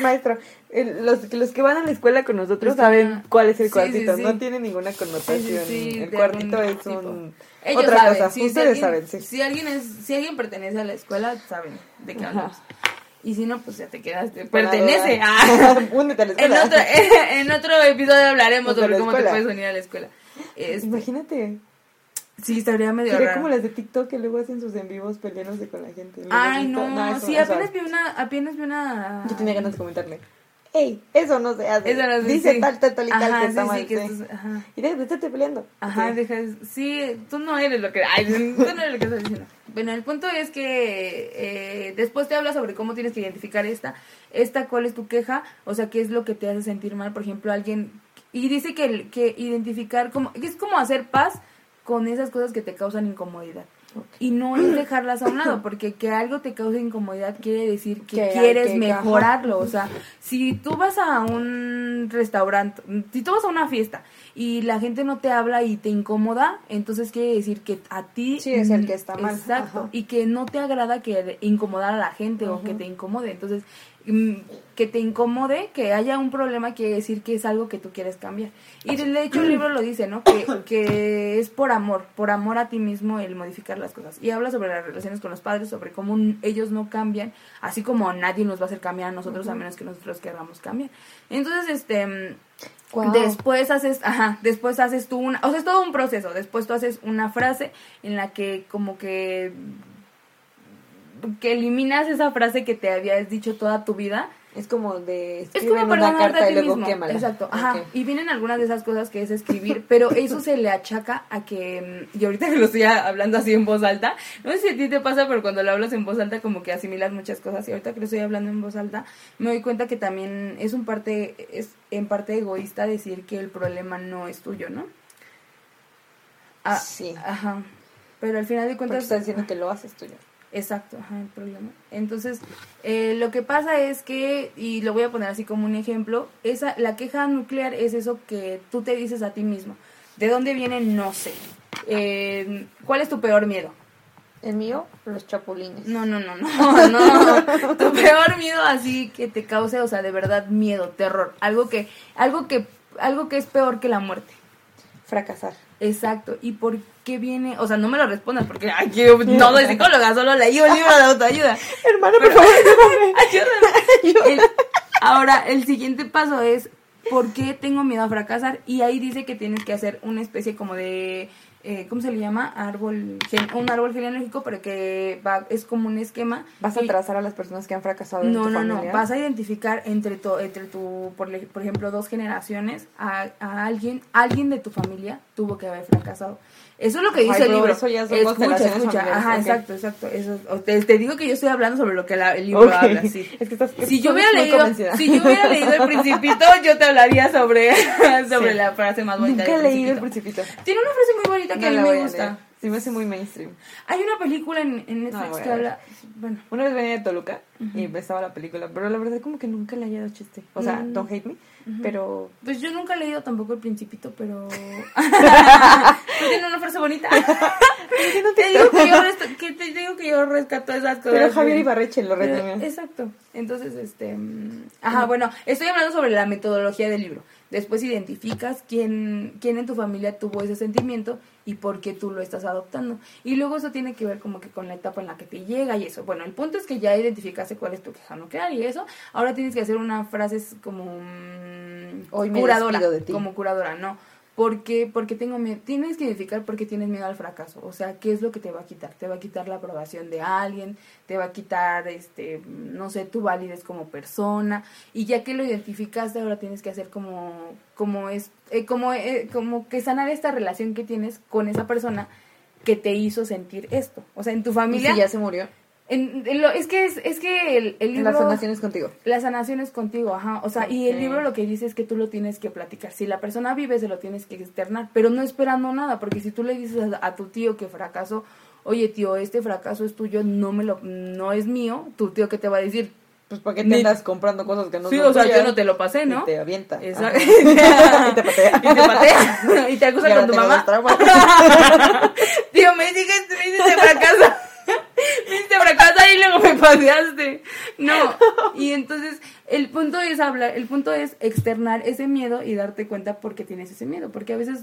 Maestro, los, los que van a la escuela con nosotros Está- saben cuál es el sí, cuartito. sí, sí. No tiene ninguna connotación. Sí, sí, sí, el cuartito es tipo. Ellos otra saben, cosa. si Ustedes alguien- saben, sí. Si alguien, es, si alguien pertenece a la escuela, saben de qué hablamos. Y si no, pues ya te quedaste. Pertenece a... Únete a la En escuela. otro, en otro episodio hablaremos sobre cómo te puedes unir a la escuela. Este, Imagínate. sí, estaría medio Sería raro. como las de TikTok que luego hacen sus en vivos peleándose con la gente. ¿Lo has Ay, no, eso- sí, apenas vi una, apenas vi una... Yo tenía ganas de comentarle. Ey, eso no se hace. Eso no sé, Dice sí. tal, tal, tal y tal que está sí, mal. sí, que ajá. Y deja de estarte peleando. Ajá, Sí. dejas, sí, tú no eres lo que, ay, tú no eres lo que estás diciendo. Bueno, el punto es que eh, después te habla sobre cómo tienes que identificar esta, esta cuál es tu queja, o sea, qué es lo que te hace sentir mal, por ejemplo, alguien, y dice que, que identificar, como, es como hacer paz con esas cosas que te causan incomodidad. Y no es dejarlas a un lado, porque que algo te cause incomodidad quiere decir que, quieres que- mejorarlo. O sea, si tú vas a un restaurante, si tú vas a una fiesta y la gente no te habla y te incomoda, entonces quiere decir que a ti... Sí, es el que está mal. Exacto. Ajá. Y que no te agrada que incomodar a la gente o que te incomode. Entonces, que te incomode, que haya un problema, quiere decir que es algo que tú quieres cambiar. Y de hecho el libro lo dice, ¿no? Que, que es por amor, por amor a ti mismo el modificar las cosas. Y habla sobre las relaciones con los padres, sobre cómo ellos no cambian, así como nadie nos va a hacer cambiar a nosotros a menos que nosotros queramos cambiar. Entonces, este... mm. Después haces, ajá, después haces tú una, o sea, es todo un proceso. Después tú haces una frase en la que como que que eliminas esa frase que te habías dicho toda tu vida. Es como de Es escriben como una carta a y luego mismo. quémala. Exacto, ajá. Y vienen algunas de esas cosas que es escribir, pero eso se le achaca a que, mm, y ahorita que lo estoy hablando así en voz alta, no sé si a ti te pasa, pero cuando lo hablas en voz alta como que asimilas muchas cosas, y ahorita que lo estoy hablando en voz alta, me doy cuenta que también es un parte, es en parte egoísta decir que el problema no es tuyo, ¿no? Ah, Sí. Ajá. Pero al final de Porque cuentas... estás diciendo que lo haces tuyo. Exacto, ajá, el problema. Entonces, eh, lo que pasa es que, y lo voy a poner así como un ejemplo, esa, la queja nuclear es eso que tú te dices a ti mismo. ¿De dónde viene? No sé. Eh, ¿Cuál es tu peor miedo? El mío, los chapulines. No, no, no, no, no. tu peor miedo así que te cause, o sea, de verdad miedo, terror, algo que, algo que, algo que es peor que la muerte. Fracasar. Exacto. ¿Y por qué viene? O sea, no me lo respondas porque ay, yo no soy psicóloga, solo leí un libro de autoayuda. Hermano, por favor, ayúdame. El- ahora, el siguiente paso es ¿por qué tengo miedo a fracasar? Y ahí dice que tienes que hacer una especie como de eh, ¿cómo se le llama? Árbol, un árbol genealógico, pero que va, es como un esquema. Vas a trazar a las personas que han fracasado en no, tu no, familia. no. Vas a identificar entre tu, entre tu por, le- por ejemplo, dos generaciones a, a alguien, alguien de tu familia tuvo que haber fracasado. Eso es lo que dice Ay, el libro. eso ya son escucha, escucha. Ajá, ok. exacto, exacto. Eso, te, te digo que yo estoy hablando sobre lo que la- el libro Ok. habla, sí. Es que estás Si yo hubiera leído, si yo hubiera leído el Principito, yo te hablaría sobre, sobre Sí. la frase más bonita Nunca he leído el Principito. Tiene una frase muy bonita que No a mí me gusta. Se me hace muy mainstream. Hay una película en, en No Netflix a que habla, bueno, Una vez venía de Toluca y estaba la película, pero la verdad como que nunca le haya dado chiste. O sea, Mm. don't hate me, pero... Pues yo nunca he leído tampoco el Principito, pero. ¿Tú tienes una frase bonita? te, digo que, yo que te digo que yo rescato esas cosas. Pero Javier güey. Ibarreche lo resumió. Exacto. Entonces, este. mm, Ajá, bueno, estoy hablando sobre la metodología del libro. Después identificas quién, quién en tu familia tuvo ese sentimiento y por qué tú lo estás adoptando. Y luego eso tiene que ver como que con la etapa en la que te llega y eso. Bueno, el punto es que ya identificaste cuál es tu queja nuclear y eso. Ahora tienes que hacer una frase como mm, Hoy curadora. de ti. Como curadora, no. ¿Por qué? Porque tengo miedo. Tienes que identificar por qué tienes miedo al fracaso. O sea, ¿qué es lo que te va a quitar? Te va a quitar la aprobación de alguien, te va a quitar, este, no sé, tu validez como persona. Y ya que lo identificaste, ahora tienes que hacer como, como es, eh, como, eh, como que sanar esta relación que tienes con esa persona que te hizo sentir esto. O sea, en tu Y familia. si ya se murió, en- en lo- es que es, es que el, el libro. la sanación es contigo. La sanación es contigo, ajá. O sea, y el libro lo que dice es que tú lo tienes que platicar. Si la persona vive, se lo tienes que externar, pero no esperando nada, porque si tú le dices a, a tu tío que fracasó, oye tío, este fracaso es tuyo, no me lo, no es mío, tu tío que te va a decir, Pues ¿para qué te Ni- andas comprando cosas que no sí, son o sea, tuyas? yo no te lo pasé, ¿no? Y te avienta. Exacto. Y te patea. Y te patea. y te acusa con tu mamá. Tío, me hiciste, me hiciste fracaso. Me hiciste fracaso y luego me paseaste. No. Y entonces, el punto es hablar, el punto es externar ese miedo y darte cuenta por qué tienes ese miedo. Porque a veces,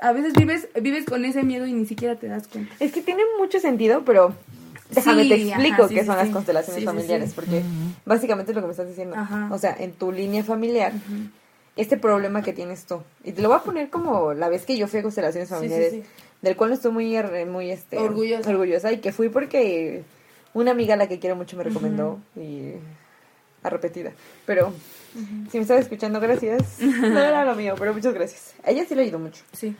a veces vives, vives con ese miedo y ni siquiera te das cuenta. Es que tiene mucho sentido, pero déjame Sí, te explico ajá, sí, qué sí, son sí. las constelaciones familiares, sí. porque básicamente es lo que me estás diciendo. Ajá. O sea, en tu línea familiar, este problema que tienes tú, y te lo voy a poner como la vez que yo fui a constelaciones Sí, sí, familiares, sí. del cual no estoy muy, muy este, Orgullosa. orgullosa, y que fui porque una amiga a la que quiero mucho me recomendó, y arrepentida. Pero si me estás escuchando, gracias. No era lo mío, pero muchas gracias. A ella sí le ayudó mucho Sí.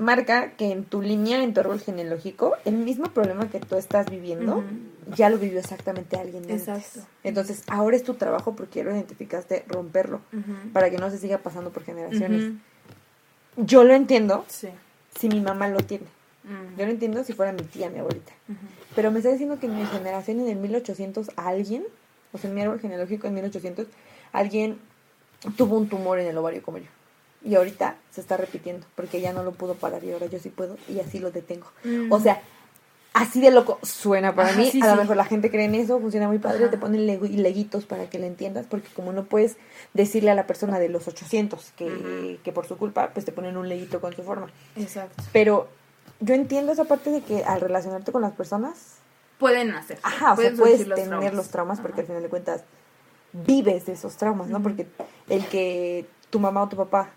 Marca que en tu línea, en tu árbol genealógico, el mismo problema que tú estás viviendo, ya lo vivió exactamente alguien antes. Entonces, ahora es tu trabajo porque ya lo identificaste, romperlo, para que no se siga pasando por generaciones. Yo lo entiendo Sí. si mi mamá lo tiene. Yo lo entiendo si fuera mi tía, mi abuelita. Pero me está diciendo que en mi generación, en el 1800, alguien, o sea, en mi árbol genealógico en 1800, alguien tuvo un tumor en el ovario como yo. Y ahorita se está repitiendo, porque ya no lo pudo parar y ahora yo sí puedo y así lo detengo. Mm. O sea, así de loco suena para Ajá, mí. sí, a lo sí. mejor la gente cree en eso, funciona muy padre, Ajá. te ponen legu- leguitos para que le entiendas, porque como no puedes decirle a la persona de los 800 que, que por su culpa, pues te ponen un leguito con su forma. Exacto. Pero yo entiendo esa parte de que al relacionarte con las personas, Pueden hacer. Ajá, o sea, puedes los tener los traumas porque al final de cuentas vives de esos traumas, ¿no? Porque el que tu mamá o tu papá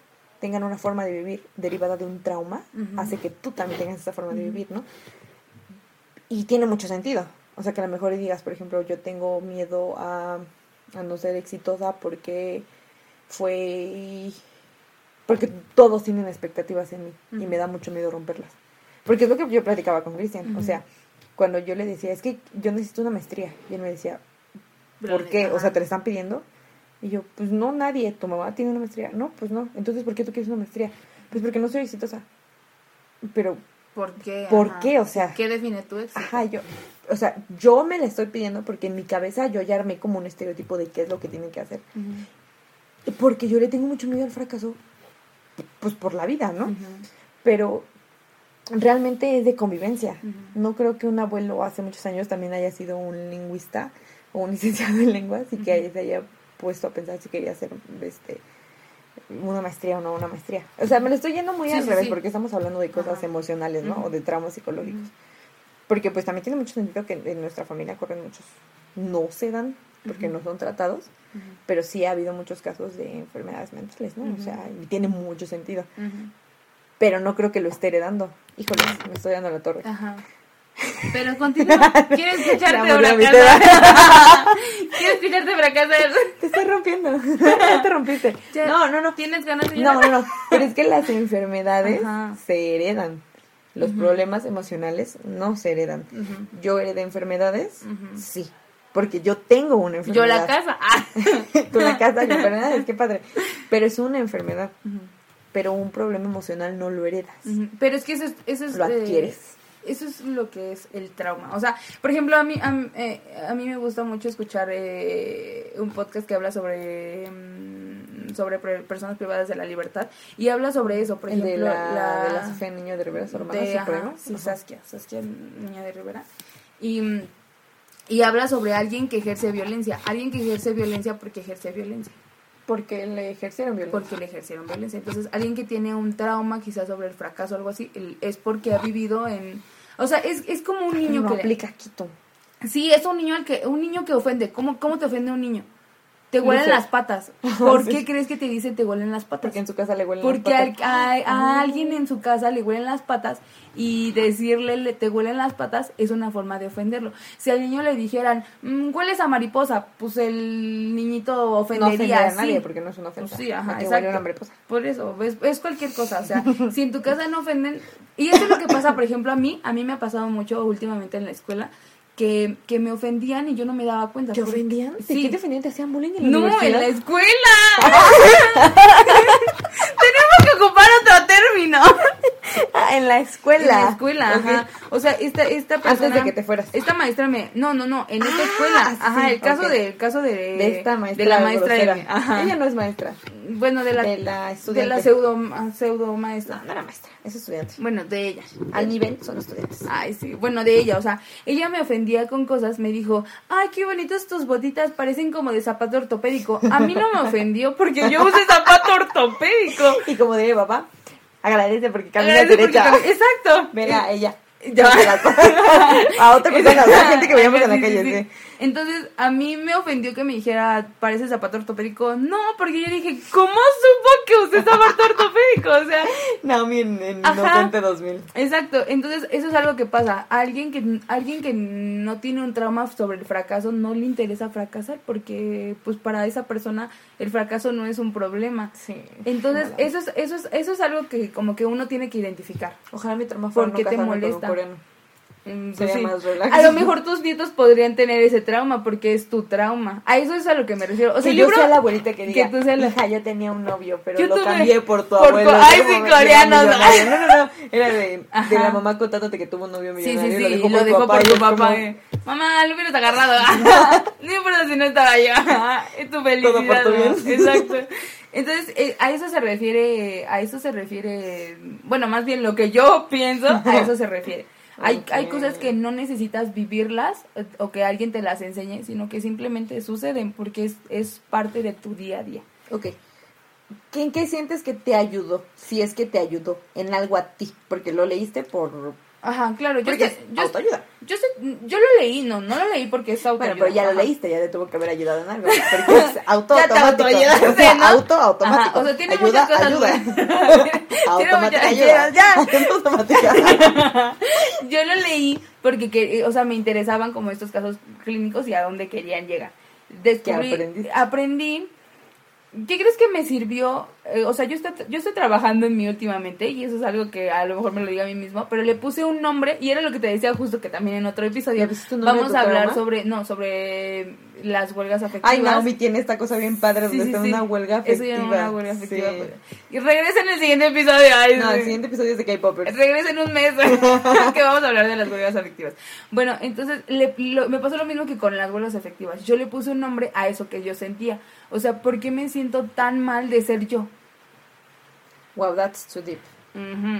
tengan una forma de vivir derivada de un trauma hace que tú también tengas esa forma de vivir, ¿no? Y tiene mucho sentido. O sea, que a lo mejor digas, por ejemplo, yo tengo miedo a, a no ser exitosa porque fue... Porque todos tienen expectativas en mí y me da mucho miedo romperlas. Porque es lo que yo platicaba con Cristian. O sea, cuando yo le decía, es que yo necesito una maestría. Y él me decía, Pero ¿por qué? O sea, ¿te la están pidiendo? Y yo, pues no, nadie. ¿Tu mamá tiene una maestría? No, pues no. Entonces, ¿por qué tú quieres una maestría? Pues porque no soy exitosa. Pero ¿Por qué? ¿Por Ajá. qué? O sea, ¿Qué define tu éxito? Ajá, yo, o sea, yo me la estoy pidiendo porque en mi cabeza yo ya armé como un estereotipo de qué es lo que tienen que hacer. Porque yo le tengo mucho miedo al fracaso, pues por la vida, ¿no? Pero realmente es de convivencia. No creo que un abuelo hace muchos años también haya sido un lingüista o un licenciado en lenguas y que se haya puesto a pensar si quería hacer este una maestría o no una maestría. O sea, me lo estoy yendo muy Sí, al sí, revés sí. porque estamos hablando de cosas Ajá. emocionales, ¿no? O de traumas psicológicos. Porque pues también tiene mucho sentido que en nuestra familia corren muchos, no se dan porque no son tratados, pero sí ha habido muchos casos de enfermedades mentales, ¿no? O sea, y tiene mucho sentido. Pero no creo que lo esté heredando. Híjole, me estoy dando la torre. Ajá. Pero continúa. Quiero escucharte fracasar. Quiero escucharte fracasar. Te estoy rompiendo. Ya te rompiste. Ya, No, no, no. ¿Tienes ganas de No, llorar? no, no. Pero es que las enfermedades Ajá. se heredan. Los problemas emocionales no se heredan. Yo heredé enfermedades, sí. Porque yo tengo una enfermedad. Yo la casa. Ah. Tú la casa, yo enfermedades, qué padre. Pero es una enfermedad. Pero un problema emocional no lo heredas. Pero es que eso es, eso es Lo eh, adquieres. Eso es lo que es el trauma. O sea, por ejemplo, a mí a, eh, a mí me gusta mucho escuchar eh, un podcast que habla sobre mm, sobre personas privadas de la libertad y habla sobre eso, por El de ejemplo, la, de la Sofía Niño de Rivera, su hermana de- ajá, sí, Ajá. Saskia, Saskia Niña de Rivera. Y, y habla sobre alguien que ejerce violencia, alguien que ejerce violencia porque ejerce violencia, Porque le ejercieron violencia. porque le ejercieron violencia. Entonces, alguien que tiene un trauma quizás sobre el fracaso o algo así, es porque ha vivido en... O sea, es, es como un niño no que... le- aplica Quito. Sí, es un niño al que un niño que ofende. ¿Cómo, cómo te ofende un niño? Te huelen sé. las patas. ¿Por qué crees que te dice te huelen las patas? Porque en su casa le huelen Porque las patas. a, a Ah. alguien en su casa le huelen las patas y decirle le- te huelen las patas es una forma de ofenderlo. Si al niño le dijeran, "Mm, hueles a mariposa, pues el niñito no ofendería. ofender a sí. nadie porque no es una ofensa. Pues sí, ajá, ¿A que exacto. huele una mariposa? Por eso, es, es cualquier cosa, o sea, si en tu casa no ofenden, y eso es lo que pasa, por ejemplo, a mí, a mí me ha pasado mucho últimamente en la escuela, que, que me ofendían y yo no me daba cuenta. ¿Te porque- ofendían? ¿De Sí. qué te ofendían? ¿Te hacían bullying en la No, en universidad? la escuela. Tenemos que ocupar otro término. Ah, en la escuela. En la escuela, ajá. O sea, esta, esta persona... Antes de que te fueras. Esta maestra me... No, no, no, en esta Ah, escuela. Ajá, sí, el caso de... El caso de... De esta maestra De la maestra de... Ajá. Ella no es maestra. Bueno, de la... De la de estudiante. la pseudo, pseudo maestra. No, no era maestra. Es estudiante. Bueno, de ella. Al nivel son estudiantes. Ay, sí, bueno, de ella, o sea, ella me ofendía con cosas, me dijo, ay, qué bonitas tus botitas, parecen como de zapato ortopédico. A mí no me ofendió porque yo usé zapato ortopédico. Y como diría papá, agradece porque caminas Agradece porque derecha. cam- Exacto. Mira, ella. Ya. a otra persona, a gente que veíamos en la calle, sí. Entonces, a mí me ofendió que me dijera, parece zapato ortopédico. No, porque yo dije, ¿cómo supo que usé zapato ortopédico? O sea, Naomi en, en Ajá. Inocente 2000. Exacto, entonces eso es algo que pasa. Alguien que alguien que no tiene un trauma sobre el fracaso no le interesa fracasar porque pues para esa persona el fracaso no es un problema. Sí. Entonces, eso es eso es eso es algo que como que uno tiene que identificar. Ojalá mi trauma ¿Por fuera qué no te casarme con un molesta? coreano. Mm, Sería sí. más relax. A lo mejor tus nietos podrían tener ese trauma porque es tu trauma. A eso es a lo que me refiero. O sea, que yo libro sea la abuelita que diga, tú seas la- hija, yo tenía un novio, pero Yo lo tuve- cambié por tu por abuelo. co- ay, sí, coreanos. millonario. No, no, no, era de, la mamá contándote que tuvo un novio Sí, sí, millonario. sí, y lo dejó por tu papá. como, eh. Mamá, lo hubieras agarrado. no importa si no estaba yo. es tu felicidad. Todo por tu ¿no? bien. Exacto. Entonces, eh, a eso se refiere, a eso se refiere, bueno, más bien lo que yo pienso, a eso se refiere. Hay, hay cosas que no necesitas vivirlas eh, o que alguien te las enseñe, sino que simplemente suceden porque es, es parte de tu día a día. Ok. ¿Qué- ¿En qué sientes que te ayudó? Si es que te ayudó en algo a ti. Porque lo leíste por... Ajá, claro. Yo, Porque sé- es yo, autoayuda. yo, sé- yo lo leí, no, no lo leí porque es Bueno, autoayuda. pero ya lo Ajá. leíste, ya te tuvo que haber ayudado en algo. Porque es auto automático. autoayudaste, O sea, ¿no? auto automático. Ajá, o sea, tiene ayuda, muchas cosas ayuda. automática ayuda. ya. Yo lo leí porque, que, o sea, me interesaban como estos casos clínicos y a dónde querían llegar. Descubrí, ¿Qué aprendí. ¿Qué crees que me sirvió o sea, yo estoy, yo estoy trabajando en mí últimamente y eso es algo que a lo mejor me lo diga a mí mismo, pero le puse un nombre y era lo que te decía justo que también en otro episodio ¿Le pusiste un nombre vamos a hablar programa? sobre, no, sobre las huelgas afectivas. Ay, Naomi tiene esta cosa bien padre Sí, está en sí. una huelga Eso afectiva. era una huelga afectiva. Pues. Y regresa en el siguiente episodio. Ay, No, el siguiente episodio es de K-Popers. Regresa en un mes que vamos a hablar de las huelgas afectivas. Bueno, entonces le- lo- me pasó lo mismo que con las huelgas afectivas. Yo le puse un nombre a eso que yo sentía. O sea, ¿por qué me siento tan mal de ser yo? Wow, that's too deep.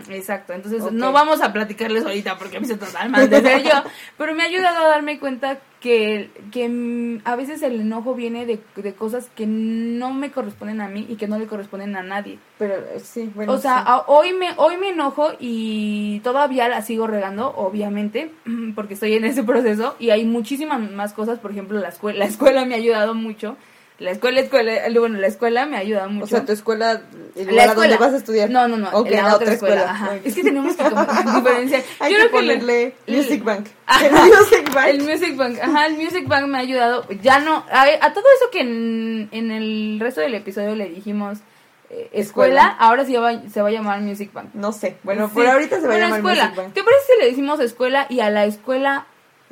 Exacto, entonces no vamos a platicarles ahorita porque me siento tan mal de ser yo, pero me ha ayudado a darme cuenta que, que mm, a veces el enojo viene de, de cosas que no me corresponden a mí y que no le corresponden a nadie. Pero eh, sí, bueno. O sea, sí. a- hoy me hoy me enojo y todavía la sigo regando, obviamente, porque estoy en ese proceso y hay muchísimas más cosas, por ejemplo, la escuela, la escuela me ha ayudado mucho. La escuela, escuela, bueno, la escuela me ha ayudado mucho. O sea, tu escuela, el La lugar a donde escuela. vas a estudiar. No, no, no, Ok, en la, otra escuela. Ajá. Es que tenemos que diferenciar. Hay Yo que creo ponerle le- Music Bank. Ajá. El Music Bank. El Music Bank, ajá, el Music Bank me ha ayudado. Ya no, a, a todo eso que en, en el resto del episodio le dijimos eh, escuela, Escuela. ahora sí va- se va a llamar Music Bank. No sé. Bueno, Sí. por ahorita se va Bueno, a llamar escuela. Music Bank. ¿Te parece si le decimos escuela y a la escuela,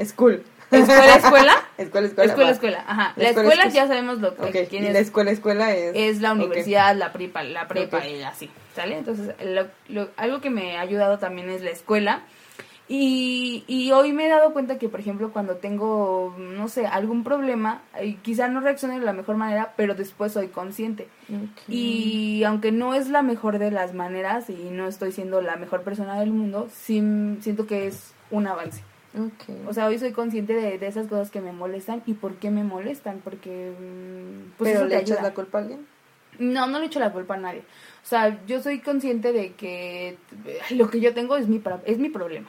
School. escuela, escuela? Escuela, escuela. escuela, escuela, ajá. La La escuela escuela es- ya sabemos lo que quién es. la escuela, escuela es... es la universidad, la prepa, la prepa y así, ¿sale? Entonces, lo- lo- algo que me ha ayudado también es la escuela. Y, y hoy me he dado cuenta que, por ejemplo, cuando tengo, no sé, algún problema, quizá no reaccione de la mejor manera, pero después soy consciente. Y aunque no es la mejor de las maneras y no estoy siendo la mejor persona del mundo, sí siento que es un avance. O sea, hoy soy consciente de, de esas cosas que me molestan y por qué me molestan, porque... mm, Pues ¿Pero le echas la culpa a alguien? No, no le echo la culpa a nadie. O sea, yo soy consciente de que lo que yo tengo es mi, es mi problema.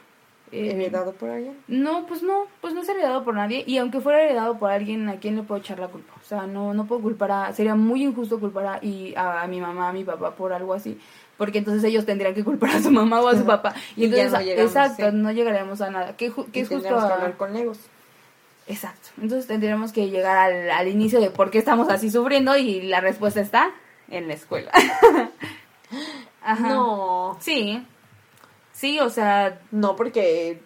Eh, ¿Heredado por alguien? No, pues no, pues no es heredado por nadie. Y aunque fuera heredado por alguien, ¿a quién le puedo echar la culpa? O sea, no, no puedo culpar a... Sería muy injusto culpar a, y a, a mi mamá, a mi papá por algo así. Porque entonces ellos tendrían que culpar a su mamá o a su papá. Y entonces, no llegamos, exacto, sí. no llegaremos a nada. Que, que Y es justo tendríamos que a- hablar con Legos. Exacto. Entonces tendríamos que llegar al, al inicio de por qué estamos así sufriendo y la respuesta está en la escuela. Ajá. No. Sí. Sí, o sea, No, porque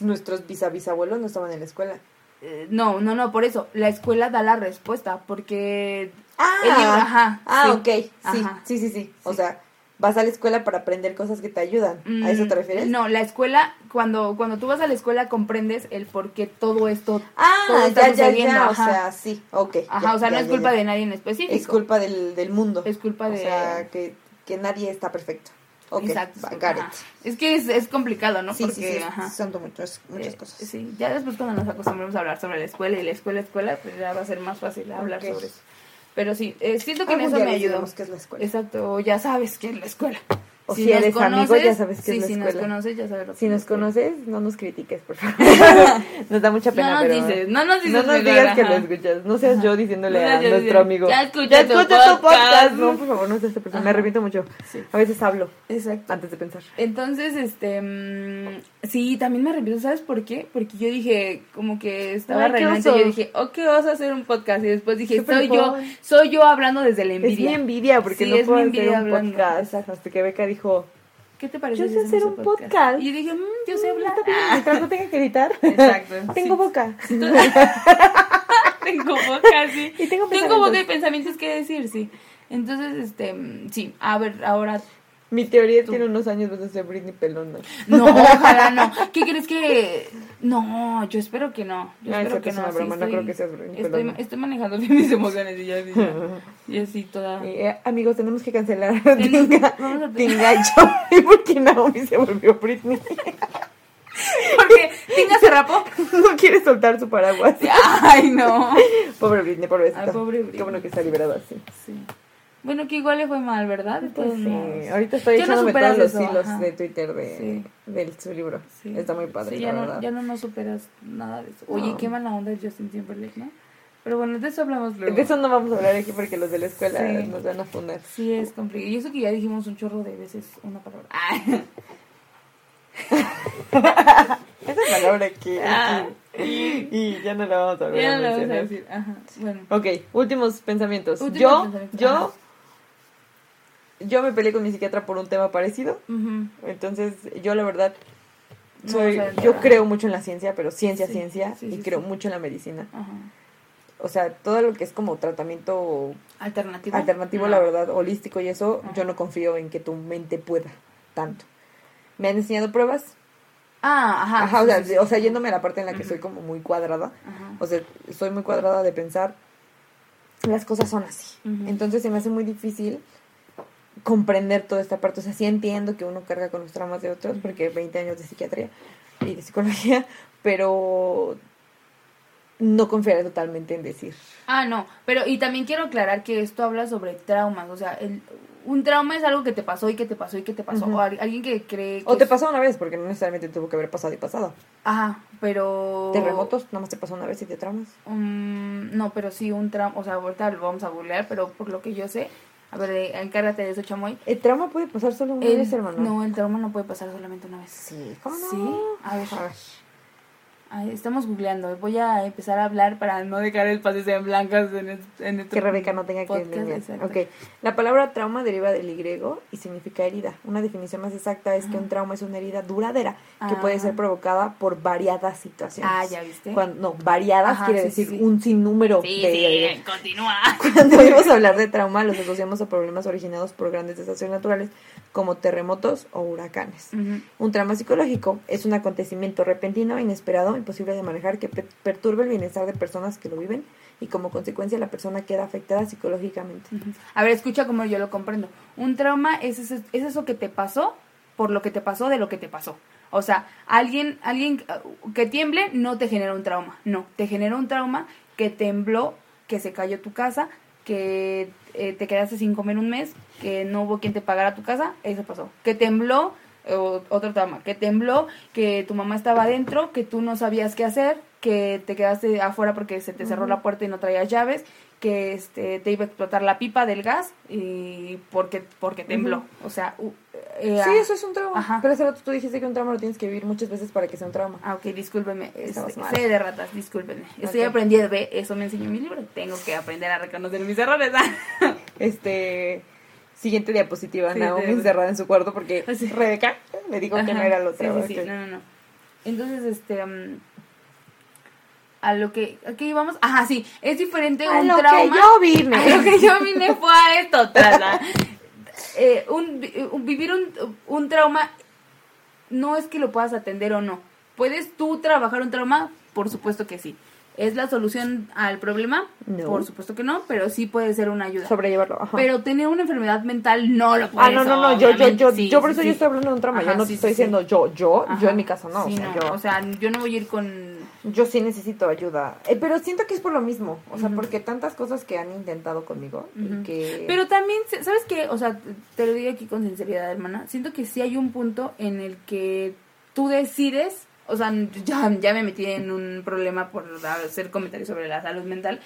nuestros bisabisabuelos no estaban en la escuela. eh, no, no, no, por eso. La escuela da la respuesta porque... Ah, El libro, ajá, ah sí. ok, sí, Ajá. sí, sí, sí. O Sí. sea, vas a la escuela para aprender cosas que te ayudan. ¿A eso te Mm, refieres? No, la escuela, cuando, cuando tú vas a la escuela comprendes el por qué todo esto... todo Ah, está ya, ya, sucediendo, ya, o sea, sí, ok. Ajá, ya, o sea, no es culpa de nadie en específico. Es culpa del, del mundo. Es culpa O de... sea, que, que nadie está perfecto. Ok, Exacto. sí. Es que es, es complicado, ¿no? Sí, sí, Porque, sí, ajá. son muchas, muchas Eh, cosas. Sí, ya después cuando nos acostumbremos a hablar sobre la escuela y la escuela, escuela, pues ya va a ser más fácil hablar sobre eso. Pero sí, eh, siento que en eso me ayudó. qué es la escuela. Exacto, ya sabes qué es la escuela. O si eres amigo, ya sabes sí, es la si escuela. nos conoces, ya sabes lo que Si nos conoces, no nos critiques, por favor. nos da mucha pena, No nos pero... dices, no nos dices. No nos digas que lo escuchas. No seas yo diciéndole No a yo nuestro diciendo, amigo. "Ya escucha tu podcast". No, por favor, no seas esta persona. Me arrepiento mucho. Sí. A veces hablo Exacto. antes de pensar. Entonces, este, mm, sí, también me arrepiento, ¿sabes por qué? Porque yo dije, como que estaba Ay, realmente, oso. yo dije, ok, vas a hacer un podcast, y después dije, soy yo, soy yo hablando desde la Es mi envidia. envidia porque Sí, no puedo hacer envidia un podcast. Hasta que Beca dijo, ¿Qué te parece? Yo sé hacer un podcast. Y yo dije, mm, yo sé hablar. "Está bien, mientras no tenga que editar. Exacto, tengo sí. boca. tengo boca, sí. Y tengo Tengo boca y pensamientos. pensamientos que decir, sí. Entonces, este, mm, sí, a ver, ahora Mi teoría Tú. tiene unos años vas a ser Britney Pelona. No, ojalá no. ¿Qué crees que.? No, yo espero que no. Yo Ah, espero que es no. una sí, broma, no estoy- creo que seas Britney Estoy, Pelona. estoy manejando bien mis emociones y ya ya- Y así toda. Eh, amigos, tenemos que cancelar vamos a- Tinga y yo, porque Naomi se volvió Britney. Porque Tinga se rapó. No quiere soltar su paraguas. Ay, no. Pobre Britney, pobrecita. Ay, pobre Britney. Qué bueno que está liberada así. Sí. Bueno, que igual le fue mal, ¿verdad? Pues sí, modos. ahorita estoy Ya echándome todos los eso, hilos ajá. de Twitter de, Sí. de su libro. Sí. Está muy padre, Sí, la ya, no, verdad. ya no nos superas nada de eso. Oye, No. qué mala onda es Justin Timberlake, ¿no? Pero bueno, de eso hablamos luego. De eso no vamos a hablar aquí porque los de la escuela nos van a fundar. Sí, es complicado. Y eso que ya dijimos un chorro de veces una palabra. Ay. Esa palabra que... Ah. y ya no la vamos a volver Ya a vamos a mencionar. decir. Ajá. Bueno. Ok, últimos pensamientos. Últimos yo, pensamientos, yo ajá. Yo me peleé con mi psiquiatra por un tema parecido. Entonces, yo la verdad, No, soy, o sea, yo creo mucho en la ciencia, pero ciencia, Sí, ciencia, sí, y sí, creo mucho en la medicina. Ajá. O sea, todo lo que es como tratamiento ¿Alternativo? alternativo, No. la verdad, holístico y eso, Ajá. yo no confío en que tu mente pueda tanto. Me han enseñado pruebas, Ah, ajá. ajá, o, sea, sí, sí. o sea, yéndome a la parte en la que soy como muy cuadrada, Ajá. o sea, soy muy cuadrada de pensar, las cosas son así. Entonces se me hace muy difícil comprender toda esta parte. O sea, sí entiendo que uno carga con los traumas de otros, porque 20 años de psiquiatría y de psicología, pero no confiaré totalmente en decir. Ah, no, pero y también quiero aclarar que esto habla sobre traumas, o sea, el, un trauma es algo que te pasó y que te pasó y que te pasó, o al- alguien que cree que O te es- pasó una vez, porque no necesariamente tuvo que haber pasado y pasado. Ajá, pero... Terremotos, nada más te pasó una vez y te traumas. Mm, no, pero sí un trauma, o sea, ahorita lo vamos a googlear, pero por lo que yo sé, a ver, eh, encárgate de eso, chamoy. El trauma puede pasar solo una El- vez, hermano. No, el trauma no puede pasar solamente una vez. Sí, ¿cómo no? Sí, a ver. A ver. Ay, estamos googleando, voy a empezar a hablar para no dejar espacios en blancas en, el, en Que Rebeca no tenga que podcast, enseñar. Ok. La palabra trauma deriva del y griego y significa herida. Una definición más exacta es que un trauma es una herida duradera que Ah. puede ser provocada por variadas situaciones. Ah, ya viste. Cuando, no, variadas Ajá, quiere sí, decir sí. un sinnúmero Sí, de... sí, continúa. Cuando oímos hablar de trauma, los asociamos a problemas originados por grandes desastres naturales como terremotos o huracanes. Un trauma psicológico es un acontecimiento repentino, inesperado, imposible de manejar que pe- perturba el bienestar de personas que lo viven y como consecuencia la persona queda afectada psicológicamente. A ver, escucha como yo lo comprendo. Un trauma es eso, es eso que te pasó por lo que te pasó de lo que te pasó. O sea, alguien, alguien uh, que tiemble no te genera un trauma. No, te genera un trauma que tembló, que se cayó tu casa, que eh, te quedaste sin comer un mes, que no hubo quien te pagara tu casa. Eso pasó. Que tembló, o- otro trauma. Que tembló, que tu mamá estaba adentro, que tú no sabías qué hacer, que te quedaste afuera porque se te cerró la puerta y no traías llaves, que este te iba a explotar la pipa del gas y porque porque tembló. O sea, eh, Sí, ah, eso es un trauma. Ajá. Pero hace rato tú dijiste que un trauma lo tienes que vivir muchas veces para que sea un trauma. Ah, ok, discúlpeme. Este, sé de ratas, discúlpenme. Estoy Ok. aprendiendo, ve, eso me enseñó mi libro. Tengo que aprender a reconocer mis errores. Este. Siguiente diapositiva, Sí, Naomi sí. encerrada en su cuarto porque Sí. Rebeca le dijo que no era lo sí, otro. sí, sí, ok. no, no, no. Entonces, este, mm, a lo que, ¿a qué íbamos? Ajá, sí, es diferente A un lo que yo vine. A lo que yo vine fue a esto. Eh, un, un- vivir un, un trauma no es que lo puedas atender o no. ¿Puedes tú trabajar un trauma? Por supuesto que sí. ¿Es la solución al problema? No. Por supuesto que no, pero sí puede ser una ayuda. Sobrellevarlo. Ajá. Pero tener una enfermedad mental no lo Ah, puedes. no, no, no, yo, yo, yo, Sí, yo por sí, eso sí. yo estoy hablando de un trauma, Ajá, yo no te estoy diciendo yo, yo, yo en mi caso no, Sí, o sea, no, yo, o sea, yo no voy a ir con... yo sí necesito ayuda, Eh, pero siento que es por lo mismo, o sea, porque tantas cosas que han intentado conmigo y que... Pero también, ¿sabes qué? O sea, te lo digo aquí con sinceridad, hermana. Siento que sí hay un punto en el que tú decides, o sea, ya, ya me metí en un problema por hacer comentarios sobre la salud mental,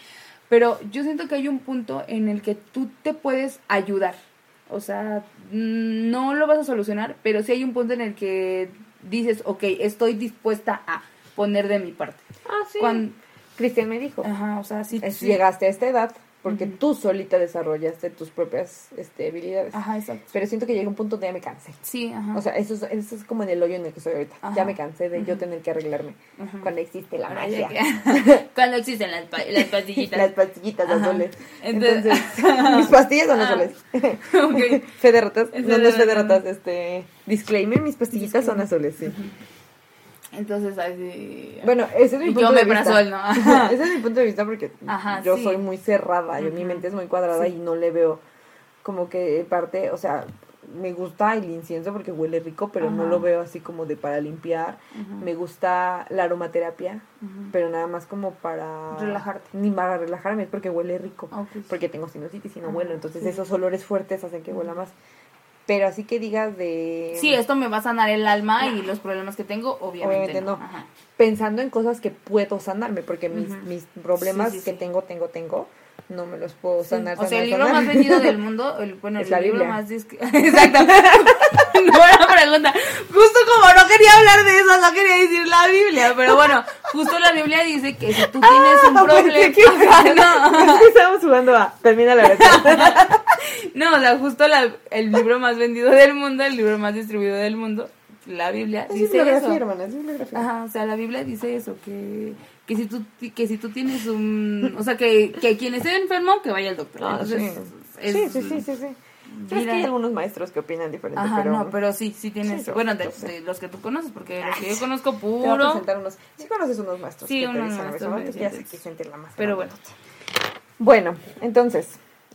pero yo siento que hay un punto en el que tú te puedes ayudar. O sea, no lo vas a solucionar, pero sí hay un punto en el que dices, ok, estoy dispuesta a poner de mi parte. ah, sí, Cuando, Cristian me dijo, ajá, o sea, sí. es- sí. llegaste a esta edad porque tú solita desarrollaste tus propias este, habilidades, Ajá, exacto. pero siento que llega un punto donde ya me cansé. Sí, ajá. O sea, eso es, eso es como en el hoyo en el que estoy ahorita. Ajá. Ya me cansé de yo tener que arreglarme. Cuando existe la magia. Cuando existen las, pa- las pastillitas. Las pastillitas azules. Entonces- Entonces, mis pastillas son Ah. azules. Ok. Fe de ratas. Es No, no es fe de ratas. ratas. Este, disclaimer, mis pastillitas son azules, sí. Entonces, así. Bueno, ese es mi punto yo de me vista. brazol, ¿no? ese es mi punto de vista porque Ajá, yo sí. soy muy cerrada. Yo, mi mente es muy cuadrada Sí. y no le veo como que parte, o sea, me gusta el incienso porque huele rico, pero no lo veo así como de para limpiar. Me gusta la aromaterapia, pero nada más como para Relajarte. Ni para relajarme, es porque huele rico. Porque tengo sinusitis y no huelo, entonces sí. esos olores fuertes hacen que huela más. Pero así que digas de Sí, esto me va a sanar el alma y los problemas que tengo, obviamente, Obviamente no. no. Ajá. pensando en cosas que puedo sanarme, porque mis, Ujú. mis problemas Sí, sí, que sí. tengo, tengo, tengo, no me los puedo sanar. O sea, sanar, el libro sanar. más vendido del mundo, el, bueno, Es el la libro Biblia. más disc... Exacto. Buena pregunta. Justo como no quería hablar de eso, no quería decir la Biblia, pero bueno, justo la Biblia dice que si tú tienes un Ah, pensé problema, que- no. Estamos jugando a termina la verdad. No, o sea, justo la- el libro más vendido del mundo, el libro más distribuido del mundo, la Biblia, Es dice eso. hermana, es bibliografía. Ajá, o sea, la Biblia dice eso, que, que si tú que si tú tienes un, o sea, que, que quien esté enfermo que vaya al doctor. Ah, Entonces, sí. es- sí, sí, sí, sí, sí. Pero es que hay algunos maestros que opinan diferente, Ajá, pero... no, pero sí, sí tienes, Sí, bueno, de, los que tú conoces, porque los que yo conozco Te voy a puro, presentar unos... Sí conoces unos maestros Sí, que te unos maestros ¿no? Te quieres aquí sentirla más. pero bueno. Bueno, entonces,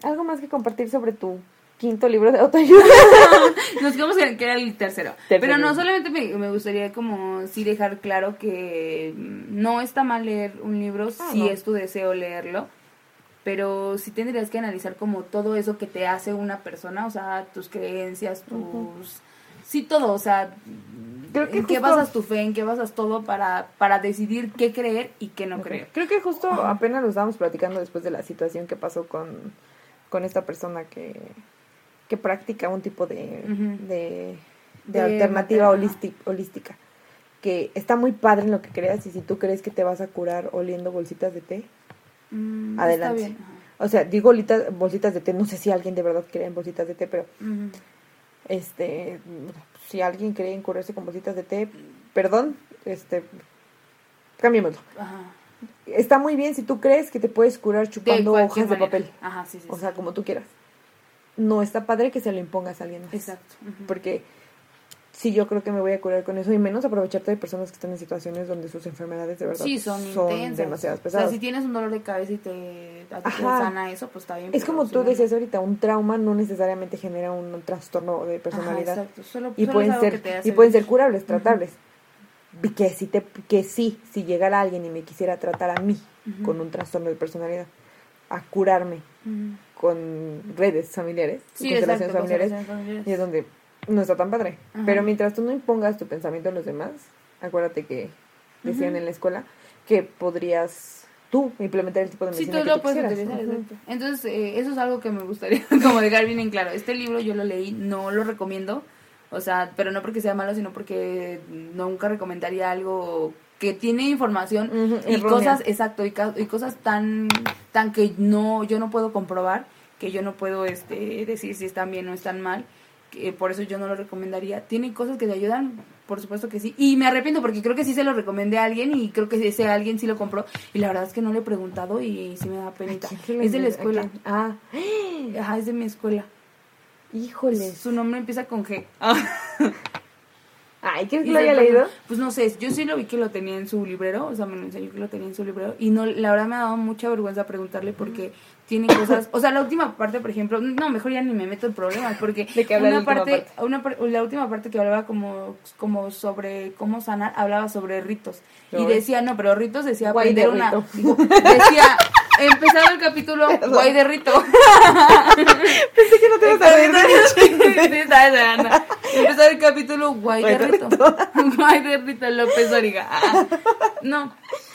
¿algo más que compartir sobre tu quinto libro de autoayuda? Nos quedamos en que era el tercero. Pero no, solamente me, me gustaría como sí dejar claro que mm, no está mal leer un libro Ah, si no. es tu deseo leerlo. Pero sí tendrías que analizar como todo eso que te hace una persona, o sea, tus creencias, tus... Sí, todo, o sea, Creo que en qué basas tu fe, en qué basas todo para, para decidir qué creer y qué no creer. Creo que justo apenas lo estábamos platicando después de la situación que pasó con, con esta persona que, que practica un tipo de, de, de De alternativa mater- holísti- holística. Que está muy padre en lo que creas y si tú crees que te vas a curar oliendo bolsitas de té, Mm, Adelante. Está bien. ajá. o sea, digo bolsitas de té, no sé si alguien de verdad cree en bolsitas de té, pero este si alguien cree en curarse con bolsitas de té, perdón, este cambiémoslo. Ajá. Está muy bien si tú crees que te puedes curar chupando hojas de papel. Ajá, sí, sí. O sí. sea, como tú quieras. No está padre que se lo impongas a alguien más. Exacto. Porque sí, yo creo que me voy a curar con eso. Y menos aprovecharte de personas que están en situaciones donde sus enfermedades de verdad Sí, son, intensas. demasiado O pesadas. sea, si tienes un dolor de cabeza y te, a ti te Ajá. sana eso, pues está bien. Es como tú decías ahorita, un trauma no necesariamente genera un trastorno de Ajá, personalidad. exacto. Solo, y solo pueden ser y pueden ser curables, tratables. Y Que si te que sí, si llegara alguien y me quisiera tratar a mí con un trastorno de personalidad, a curarme con redes familiares, Sí, exacto. familiares, constelaciones familiares. y es donde no está tan padre. Ajá. Pero mientras tú no impongas tu pensamiento en los demás, acuérdate que decían en la escuela que podrías tú implementar el tipo de Sí, medicina tú que lo tú puedes utilizar, exacto. Entonces, eh, eso es algo que me gustaría como dejar bien en claro. Este libro yo lo leí, no lo recomiendo, o sea, pero no porque sea malo, sino porque nunca recomendaría algo que tiene información y errónea. cosas, exacto, y, y cosas tan, tan que no, yo no puedo comprobar, que yo no puedo este, decir si están bien o están mal, que por eso yo no lo recomendaría. Tiene cosas que te ayudan, por supuesto que sí, y me arrepiento porque creo que sí se lo recomendé a alguien y creo que ese alguien sí lo compró y la verdad es que no le he preguntado y sí me da penita. ¿A quién le Es de la escuela. Ah, Ajá, es de mi escuela. híjole. Su nombre empieza con G. Ay, ¿quieres Y que lo pone- leído? Pues no sé, yo sí lo vi que lo tenía en su librero, o sea, me lo enseñó que lo tenía en su librero y no, la verdad me ha dado mucha vergüenza preguntarle porque tiene cosas, o sea, la última parte, por ejemplo, no, mejor ya ni me meto en problemas porque ¿De qué la una última parte, parte? una par- la última parte que hablaba como, como sobre cómo sanar, hablaba sobre ritos y decía, no, pero ritos decía Guay de aprender una, digo, decía, empezaba el capítulo guay de rito. Pensé que no te ibas a reír de el capítulo Guay de Rito. Guay de Rito López Origa. No,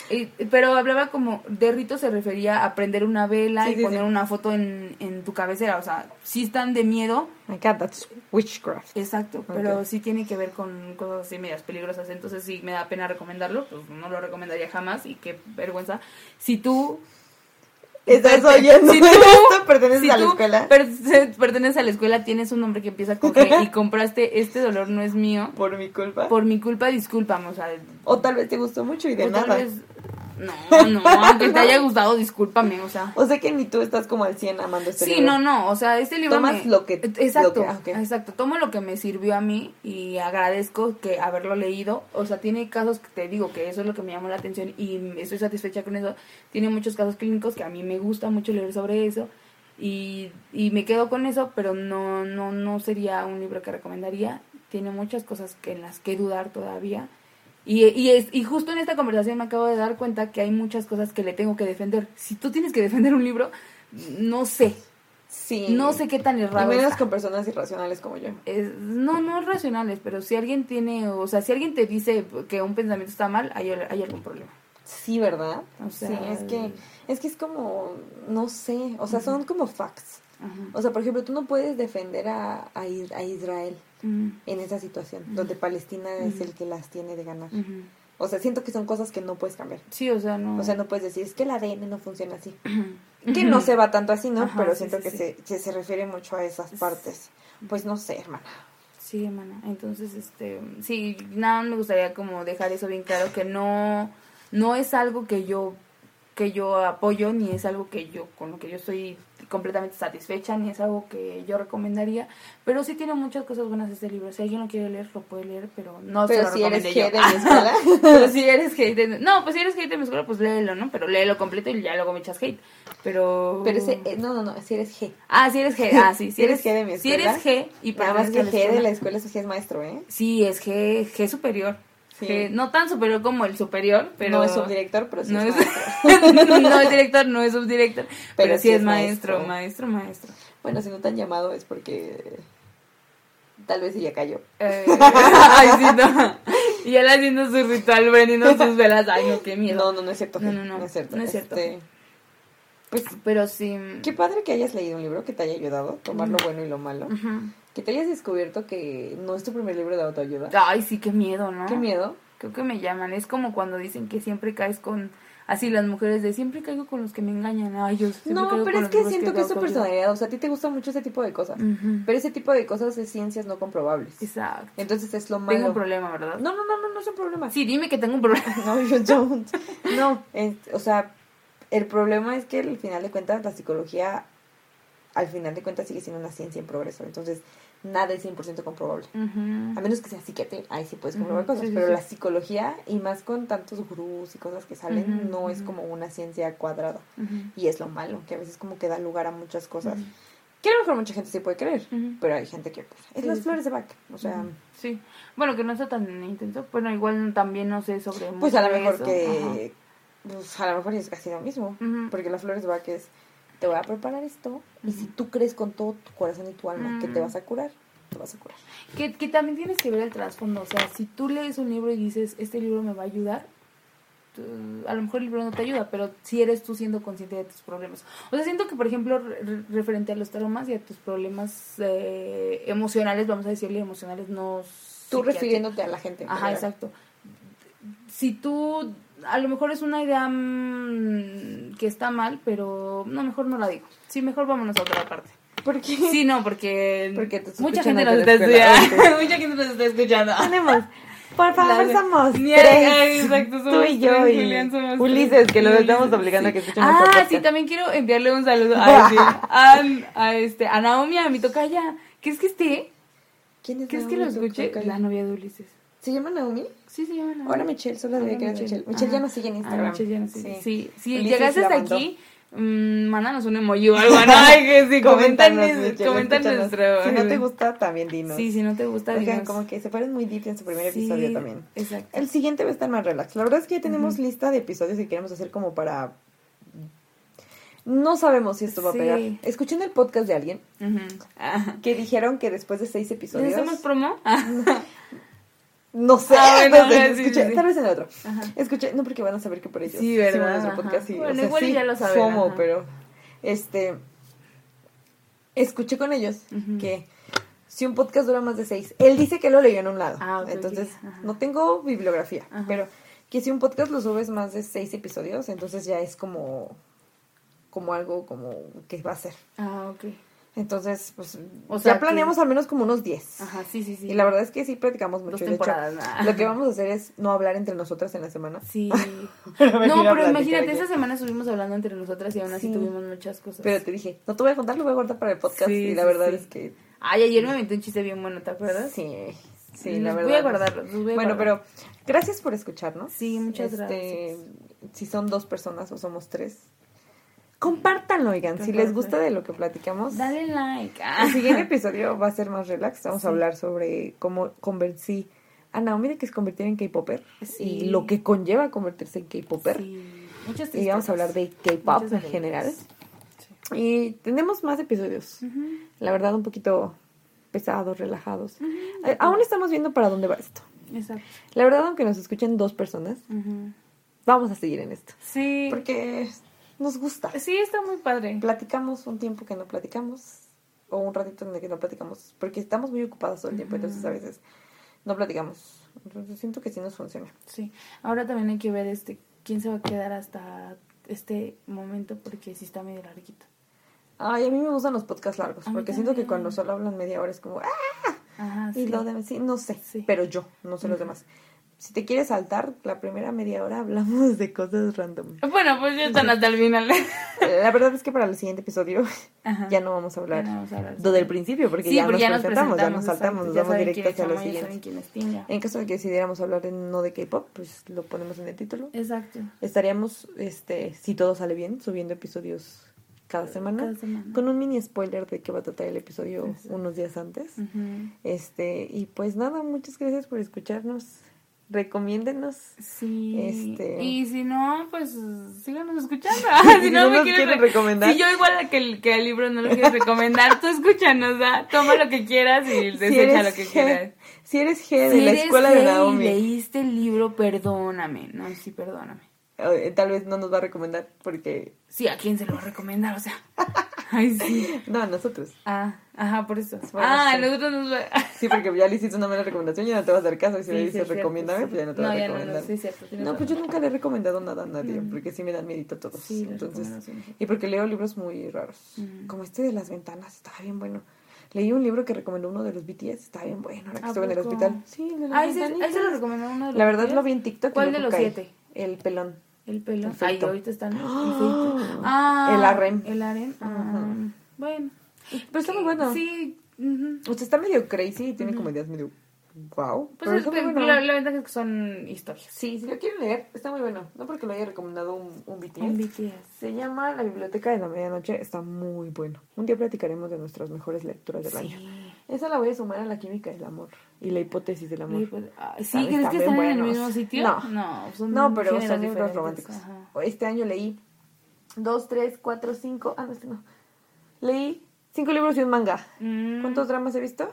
y- pero hablaba como de rito se refería a prender una vela Sí, y sí, poner sí. una foto en, en tu cabecera. O sea, sí están de miedo, Acá, that's witchcraft. exacto, pero sí tiene que ver con cosas así medias peligrosas. Entonces, sí me da pena recomendarlo, pues no lo recomendaría jamás y qué vergüenza. Si tú ¿Estás oyendo si tú- esto? ¿Perteneces si a la escuela? perteneces a la escuela, tienes un nombre que empieza con G y compraste este dolor no es mío. Por mi culpa. Por mi culpa, discúlpame, o sea, O tal vez te gustó mucho y de o tal nada. vez- no, no, aunque te haya gustado, discúlpame, o sea. O sea que ni tú estás como al 100 amando este Sí, libro. no, no, o sea, este libro Tomas me- lo que- Exacto, lo que- ah, ok. exacto, tomo lo que me sirvió a mí y agradezco que haberlo leído, o sea, tiene casos que te digo que eso es lo que me llamó la atención y estoy satisfecha con eso, tiene muchos casos clínicos que a mí me gusta mucho leer sobre eso y, y me quedo con eso, pero no, no, no sería un libro que recomendaría, tiene muchas cosas que, en las que dudar todavía. Y, y, es, y justo en esta conversación me acabo de dar cuenta que hay muchas cosas que le tengo que defender. Si tú tienes que defender un libro, no sé, Sí. no sé qué tan Y errado menos está. con personas irracionales como yo. Es- no, no racionales, pero si alguien tiene, o sea, si alguien te dice que un pensamiento está mal, hay, hay algún problema. Sí, ¿verdad? O sea, sí, es que, es que es como, no sé, o sea, son como facts. O sea, por ejemplo, tú no puedes defender a, a Israel En esa situación, donde Palestina es el que las tiene de ganar. O sea, siento que son cosas que no puedes cambiar. Sí, o sea, no. O sea, no puedes decir, es que el ADN no funciona así. Que no se va tanto así, ¿no? Ajá, Pero siento sí, que, sí. Se, que se refiere mucho a esas partes. Pues no sé, hermana. Sí, hermana. Entonces, este, sí, nada me gustaría como dejar eso bien claro que no, no es algo que yo, que yo apoyo ni es algo que yo, con lo que yo estoy completamente satisfecha ni es algo que yo recomendaría, pero sí tiene muchas cosas buenas este libro. Si alguien lo quiere leer, lo puede leer, pero no se Pero lo si eres G de yo. mi escuela. pero si eres hate de- no, pues si eres hate de mi escuela, pues léelo, ¿no? Pero léelo completo y ya luego me echas hate. Pero Pero ese, eh, no, no, no, si eres G. Ah, si eres G. Ah, sí, si Si eres G de mi Si escuela, eres G y Nada más que G de la escuela, eso sí es maestro, ¿eh? Sí, es G, G superior. Sí. No tan superior como el superior, pero... No es subdirector, pero sí no es es, maestro. no es director, no es subdirector, pero, sí, sí es, es maestro, maestro. maestro, maestro. Bueno, si no te han llamado es porque tal vez ella cayó. Eh, ay, sí, no. Y él haciendo su ritual, prendiendo sus velas. Ay, no, qué miedo. No, no, no es cierto. No, no, no, No es cierto. no es cierto. Este, pues Pero sí... qué padre que hayas leído un libro que te haya ayudado, tomar lo bueno y lo malo. Que te hayas descubierto que no es tu primer libro de autoayuda. Ay, sí, qué miedo, ¿no? Qué miedo. Creo que me llaman. Es como cuando dicen que siempre caes con. Así las mujeres de siempre caigo con los que me engañan. Ay, yo siempre No, caigo pero con es que siento que es tu personalidad. O sea, a ti te gusta mucho ese tipo de cosas. Pero ese tipo de cosas es ciencias no comprobables. Exacto. Entonces es lo malo. Tengo un problema, ¿verdad? No, no, no, no, no es un problema. Sí, dime que tengo un problema. No, you don't. No, es- o sea, el problema es que al final de cuentas la psicología, al final de cuentas sigue siendo una ciencia en progreso. Entonces, nada es 100% comprobable. A menos que sea psiquiatría, ahí sí puedes comprobar cosas. sí, pero sí. la psicología, y más con tantos gurús y cosas que salen, no es como una ciencia cuadrada. Y es lo malo, que a veces como que da lugar a muchas cosas. Que a lo mejor mucha gente sí puede creer, pero hay gente que pues, es Sí, las flores de Bach. O sea. Sí. Bueno, que no está tan intenso. Bueno, igual también no sé sobre pues a lo mejor eso. que, pues a lo mejor es casi lo mismo. Porque las flores de Bach es, te voy a preparar esto, y si tú crees con todo tu corazón y tu alma que te vas a curar, te vas a curar. Que, que también tienes que ver el trasfondo. O sea, si tú lees un libro y dices, este libro me va a ayudar, a lo mejor el libro no te ayuda, pero si eres tú siendo consciente de tus problemas. O sea, siento que, por ejemplo, re- re- referente a los traumas y a tus problemas eh, emocionales, vamos a decirle emocionales, no... Tú refiriéndote a la gente. en Ajá, exacto. Si tú, a lo mejor es una idea mm, que está mal, pero no, mejor no la digo. Sí, mejor vámonos a otra parte. ¿Por qué? Sí, no, porque, Porque te mucha gente nos está escuchando. mucha gente nos está escuchando. Tenemos. Por favor, La- somos tres. Tú y yo tres, y Julián, somos Ulises, que lo estamos obligando a que escuchen Ah, podcast. sí, también quiero enviarle un saludo a, sí, a, a, este, a Naomi, a mi tocaya. ¿Crees que esté? ¿Quién es ¿Crees que lo escuche? La novia de Ulises. ¿Se llama Naomi? Sí, se llama Naomi. Ahora Michelle, solo debía que era Michelle. Michelle ya nos sigue en Ah, Instagram. Michelle ya nos sigue. Sí. Si llegaste hasta aquí, mm, mándanos un emoji o algo. ¿no? Ay, que sí, comentan, nuestro... Si no te gusta, también dinos. Sí, si no te gusta, Oigan, dinos. como que se fueron muy deep en su primer episodio también. Exacto. El siguiente va a estar más relax. La verdad es que ya tenemos lista de episodios que queremos hacer como para... No sabemos si esto va a Sí. pegar. Escuché en el podcast de alguien que dijeron que después de seis ¿Le episodios... hacemos promo? No sé, Ah, bueno, sí, escuché, sí, sí. tal vez en el otro. Ajá. Escuché, no porque van a saber que por ellos. Sí, ¿verdad? Ajá. podcast, sí, Bueno, o sea, igual sí, ya lo saben, FOMO, ajá. pero este escuché con ellos que si un podcast dura más de seis, él dice que lo leyó en un lado, Ah, ok, ok, entonces no tengo bibliografía, Ajá. pero que si un podcast lo subes más de seis episodios, entonces ya es como como algo como que va a ser. Ah, ok. Entonces, pues O sea ya planeamos al menos como unos 10. Ajá, sí, sí, sí. Y la verdad es que sí platicamos mucho. Dos y de hecho, temporadas. nah. lo que vamos a hacer es no hablar entre nosotras en la semana. Sí. No, pero imagínate, esa semana estuvimos hablando entre nosotras y aún así Sí. tuvimos muchas cosas. Pero te dije, no te voy a contar, lo voy a guardar para el podcast. Sí, y la verdad sí. es que Ay, ayer me aventé un chiste bien bueno, ¿te acuerdas? sí, sí, la verdad. Voy a guardarlos, los voy a Bueno, guardar. pero gracias por escucharnos. Sí, muchas Este, Si son dos personas o somos tres, compártanlo, oigan. Si les gusta de lo que platicamos, Dale like. Ah. el siguiente episodio va a ser más relax. Vamos a hablar sobre cómo convertir a Naomi de que se convirtió en K-Popper Sí. y lo que conlleva convertirse en K-Popper. Sí, Y vamos a hablar de K-pop en general. Y tenemos más episodios. La verdad, un poquito pesados, relajados. Eh, aún estamos viendo para dónde va esto. Exacto. La verdad, aunque nos escuchen dos personas, vamos a seguir en esto. Sí. Porque nos gusta. Sí, está muy padre. Platicamos un tiempo que no platicamos, o un ratito en el que no platicamos, porque estamos muy ocupadas todo el tiempo, entonces a veces no platicamos. Entonces siento que sí nos funciona. Sí. Ahora también hay que ver este quién se va a quedar hasta este momento porque sí está medio larguito. Ay, a mí me gustan los podcasts largos, porque siento que cuando solo hablan media hora es como, ¡ah! Ajá, Y sí. lo demás, sí, no sé, Sí. pero yo, no sé los demás. Si te quieres saltar, la primera media hora hablamos de cosas random. Bueno, pues ya están hasta el final. La verdad es que para el siguiente episodio Ajá. ya no vamos a hablar no vamos a hablar del principio, porque sí, ya porque nos ya nos presentamos, ya nos saltamos, nos vamos directo hacia lo siguiente. En caso de que decidiéramos hablar de, no de K-pop, pues lo ponemos en el título. Exacto. Estaríamos, este, si todo sale bien, subiendo episodios cada semana, Cada semana. con un mini spoiler de qué va a tratar el episodio Exacto. unos días antes. Este, y pues nada, muchas gracias por escucharnos. Recomiéndenos. Sí. Este- Y si no, pues síganos escuchando. Si si no no me nos quieres quieren re- recomendar. Si yo igual que el, que el libro no lo quieres recomendar, tú escúchanos, ¿ah? Toma lo que quieras y desecha lo que G, quieras. si eres G de Si la eres escuela gay de y Naomi, leíste el libro, perdóname. No, sí, perdóname. eh, tal vez no nos va a recomendar porque... Sí, ¿a quién se lo va a recomendar? O sea. Ay, sí. No, a nosotros. Ah, ajá, por eso. Bueno, ah, sí. nosotros nos va... Sí, porque ya le hiciste una mala recomendación, ya no te va a hacer caso. Y si le Sí, sí, dices es cierto, recomiéndame, sí. pues ya no te va a ya no, recomendar. no, sí, cierto, No, pues yo nunca le he recomendado nada a nadie, Mm. porque sí me dan miedito todos. Sí, Entonces, y porque leo libros muy raros. Mm. Como este de las ventanas, estaba bien bueno. Leí un libro que recomendó uno de los BTS, estaba bien bueno, ahora que ¿A estuve en el hospital. Sí, de las Ah, ese, ese lo recomendó uno de los La verdad tíos. lo vi en TikTok. y ¿Cuál de los siete? El pelón. El pelo. Feito. ahorita están. el ¡Ah! feito. Ah, El. El harem. Ah. Bueno. Pero está muy bueno. Sí. O sea, está medio crazy y tiene como ideas medio wow. Pues pero es bueno. la, la ventaja es que son historias. Sí, si lo quieren leer, está muy bueno. No porque lo haya recomendado un, un BTS. En BTS. Se llama La Biblioteca de la Medianoche. Está muy bueno. Un día platicaremos de nuestras mejores lecturas del año. Esa la voy a sumar a la química del amor y la hipótesis del amor. Están- sí, ¿crees que están en el buenos. mismo sitio? No. no, son No, pero son libros románticos. ajá. Este año leí dos, tres, cuatro, cinco. Ah, no, este no. Leí cinco libros y un manga. Mm, ¿Cuántos dramas he visto?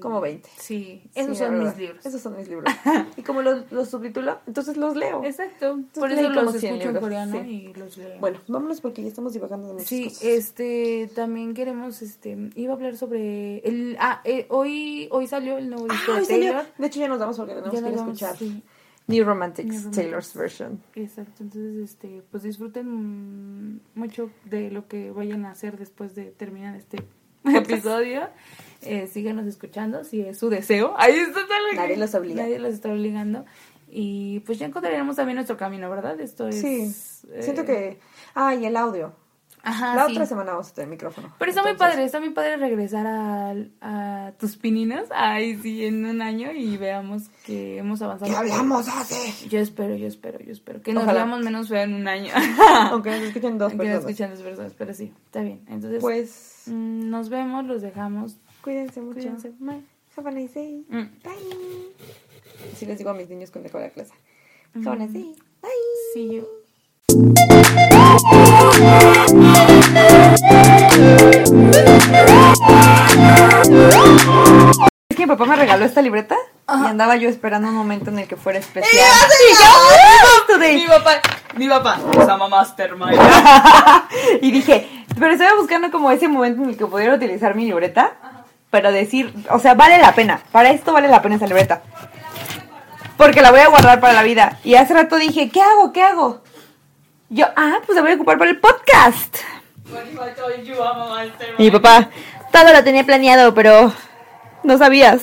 Como 20. Sí, Sí, esos son mis libros. Esos son mis libros. y como los, los subtitulo, entonces los leo. Exacto. Por eso los 100 escucho en coreano sí. y los leo. Bueno, vámonos porque ya estamos divagando de muchas Sí, cosas. este, también queremos, este, iba a hablar sobre el, ah, eh, hoy, hoy salió el nuevo disco Ah, de salió. Taylor. De hecho, ya nos vamos porque tenemos Ya que ir vamos, escuchar sí. New Romantics, New Romantics. Taylor's version. Exacto, entonces, este, pues disfruten mm, mucho de lo que vayan a hacer después de terminar este episodio. Eh, síganos escuchando si es su deseo. Ahí está tal- Nadie los obliga. Nadie los está obligando. Y pues ya encontraremos también nuestro camino, ¿verdad? Esto es... Sí, eh, siento que... Ah, y el audio. Ajá, la sí. otra semana vamos a tener micrófono. Pero está muy padre, está muy padre regresar a, a tus pininos, ay sí, en un año y veamos que hemos avanzado. ¿Qué hablamos hace? Yo espero, yo espero, yo espero. Que nos Ojalá. veamos menos feo en un año. Aunque nos escuchen dos que nos personas. escuchan dos personas, pero sí, está bien. Entonces, Pues, mm, nos vemos, los dejamos. Cuídense mucho. Cuídense. Bye. Have a nice day. Mm. Bye. Así les digo a mis niños cuando acabo la clase. Have a nice day. Bye. See you. Es que mi papá me regaló esta libreta y andaba yo esperando un momento en el que fuera especial. Mi papá, mi papá, Sama Mastermind. y dije, pero estaba buscando como ese momento en el que pudiera utilizar mi libreta para decir, o sea, vale la pena. Para esto vale la pena esa libreta. Porque la voy a guardar para la vida. Y hace rato dije, ¿qué hago? ¿Qué hago? Yo, ah, pues la voy a ocupar para el podcast. Y mi papá, todo lo tenía planeado, pero no sabías.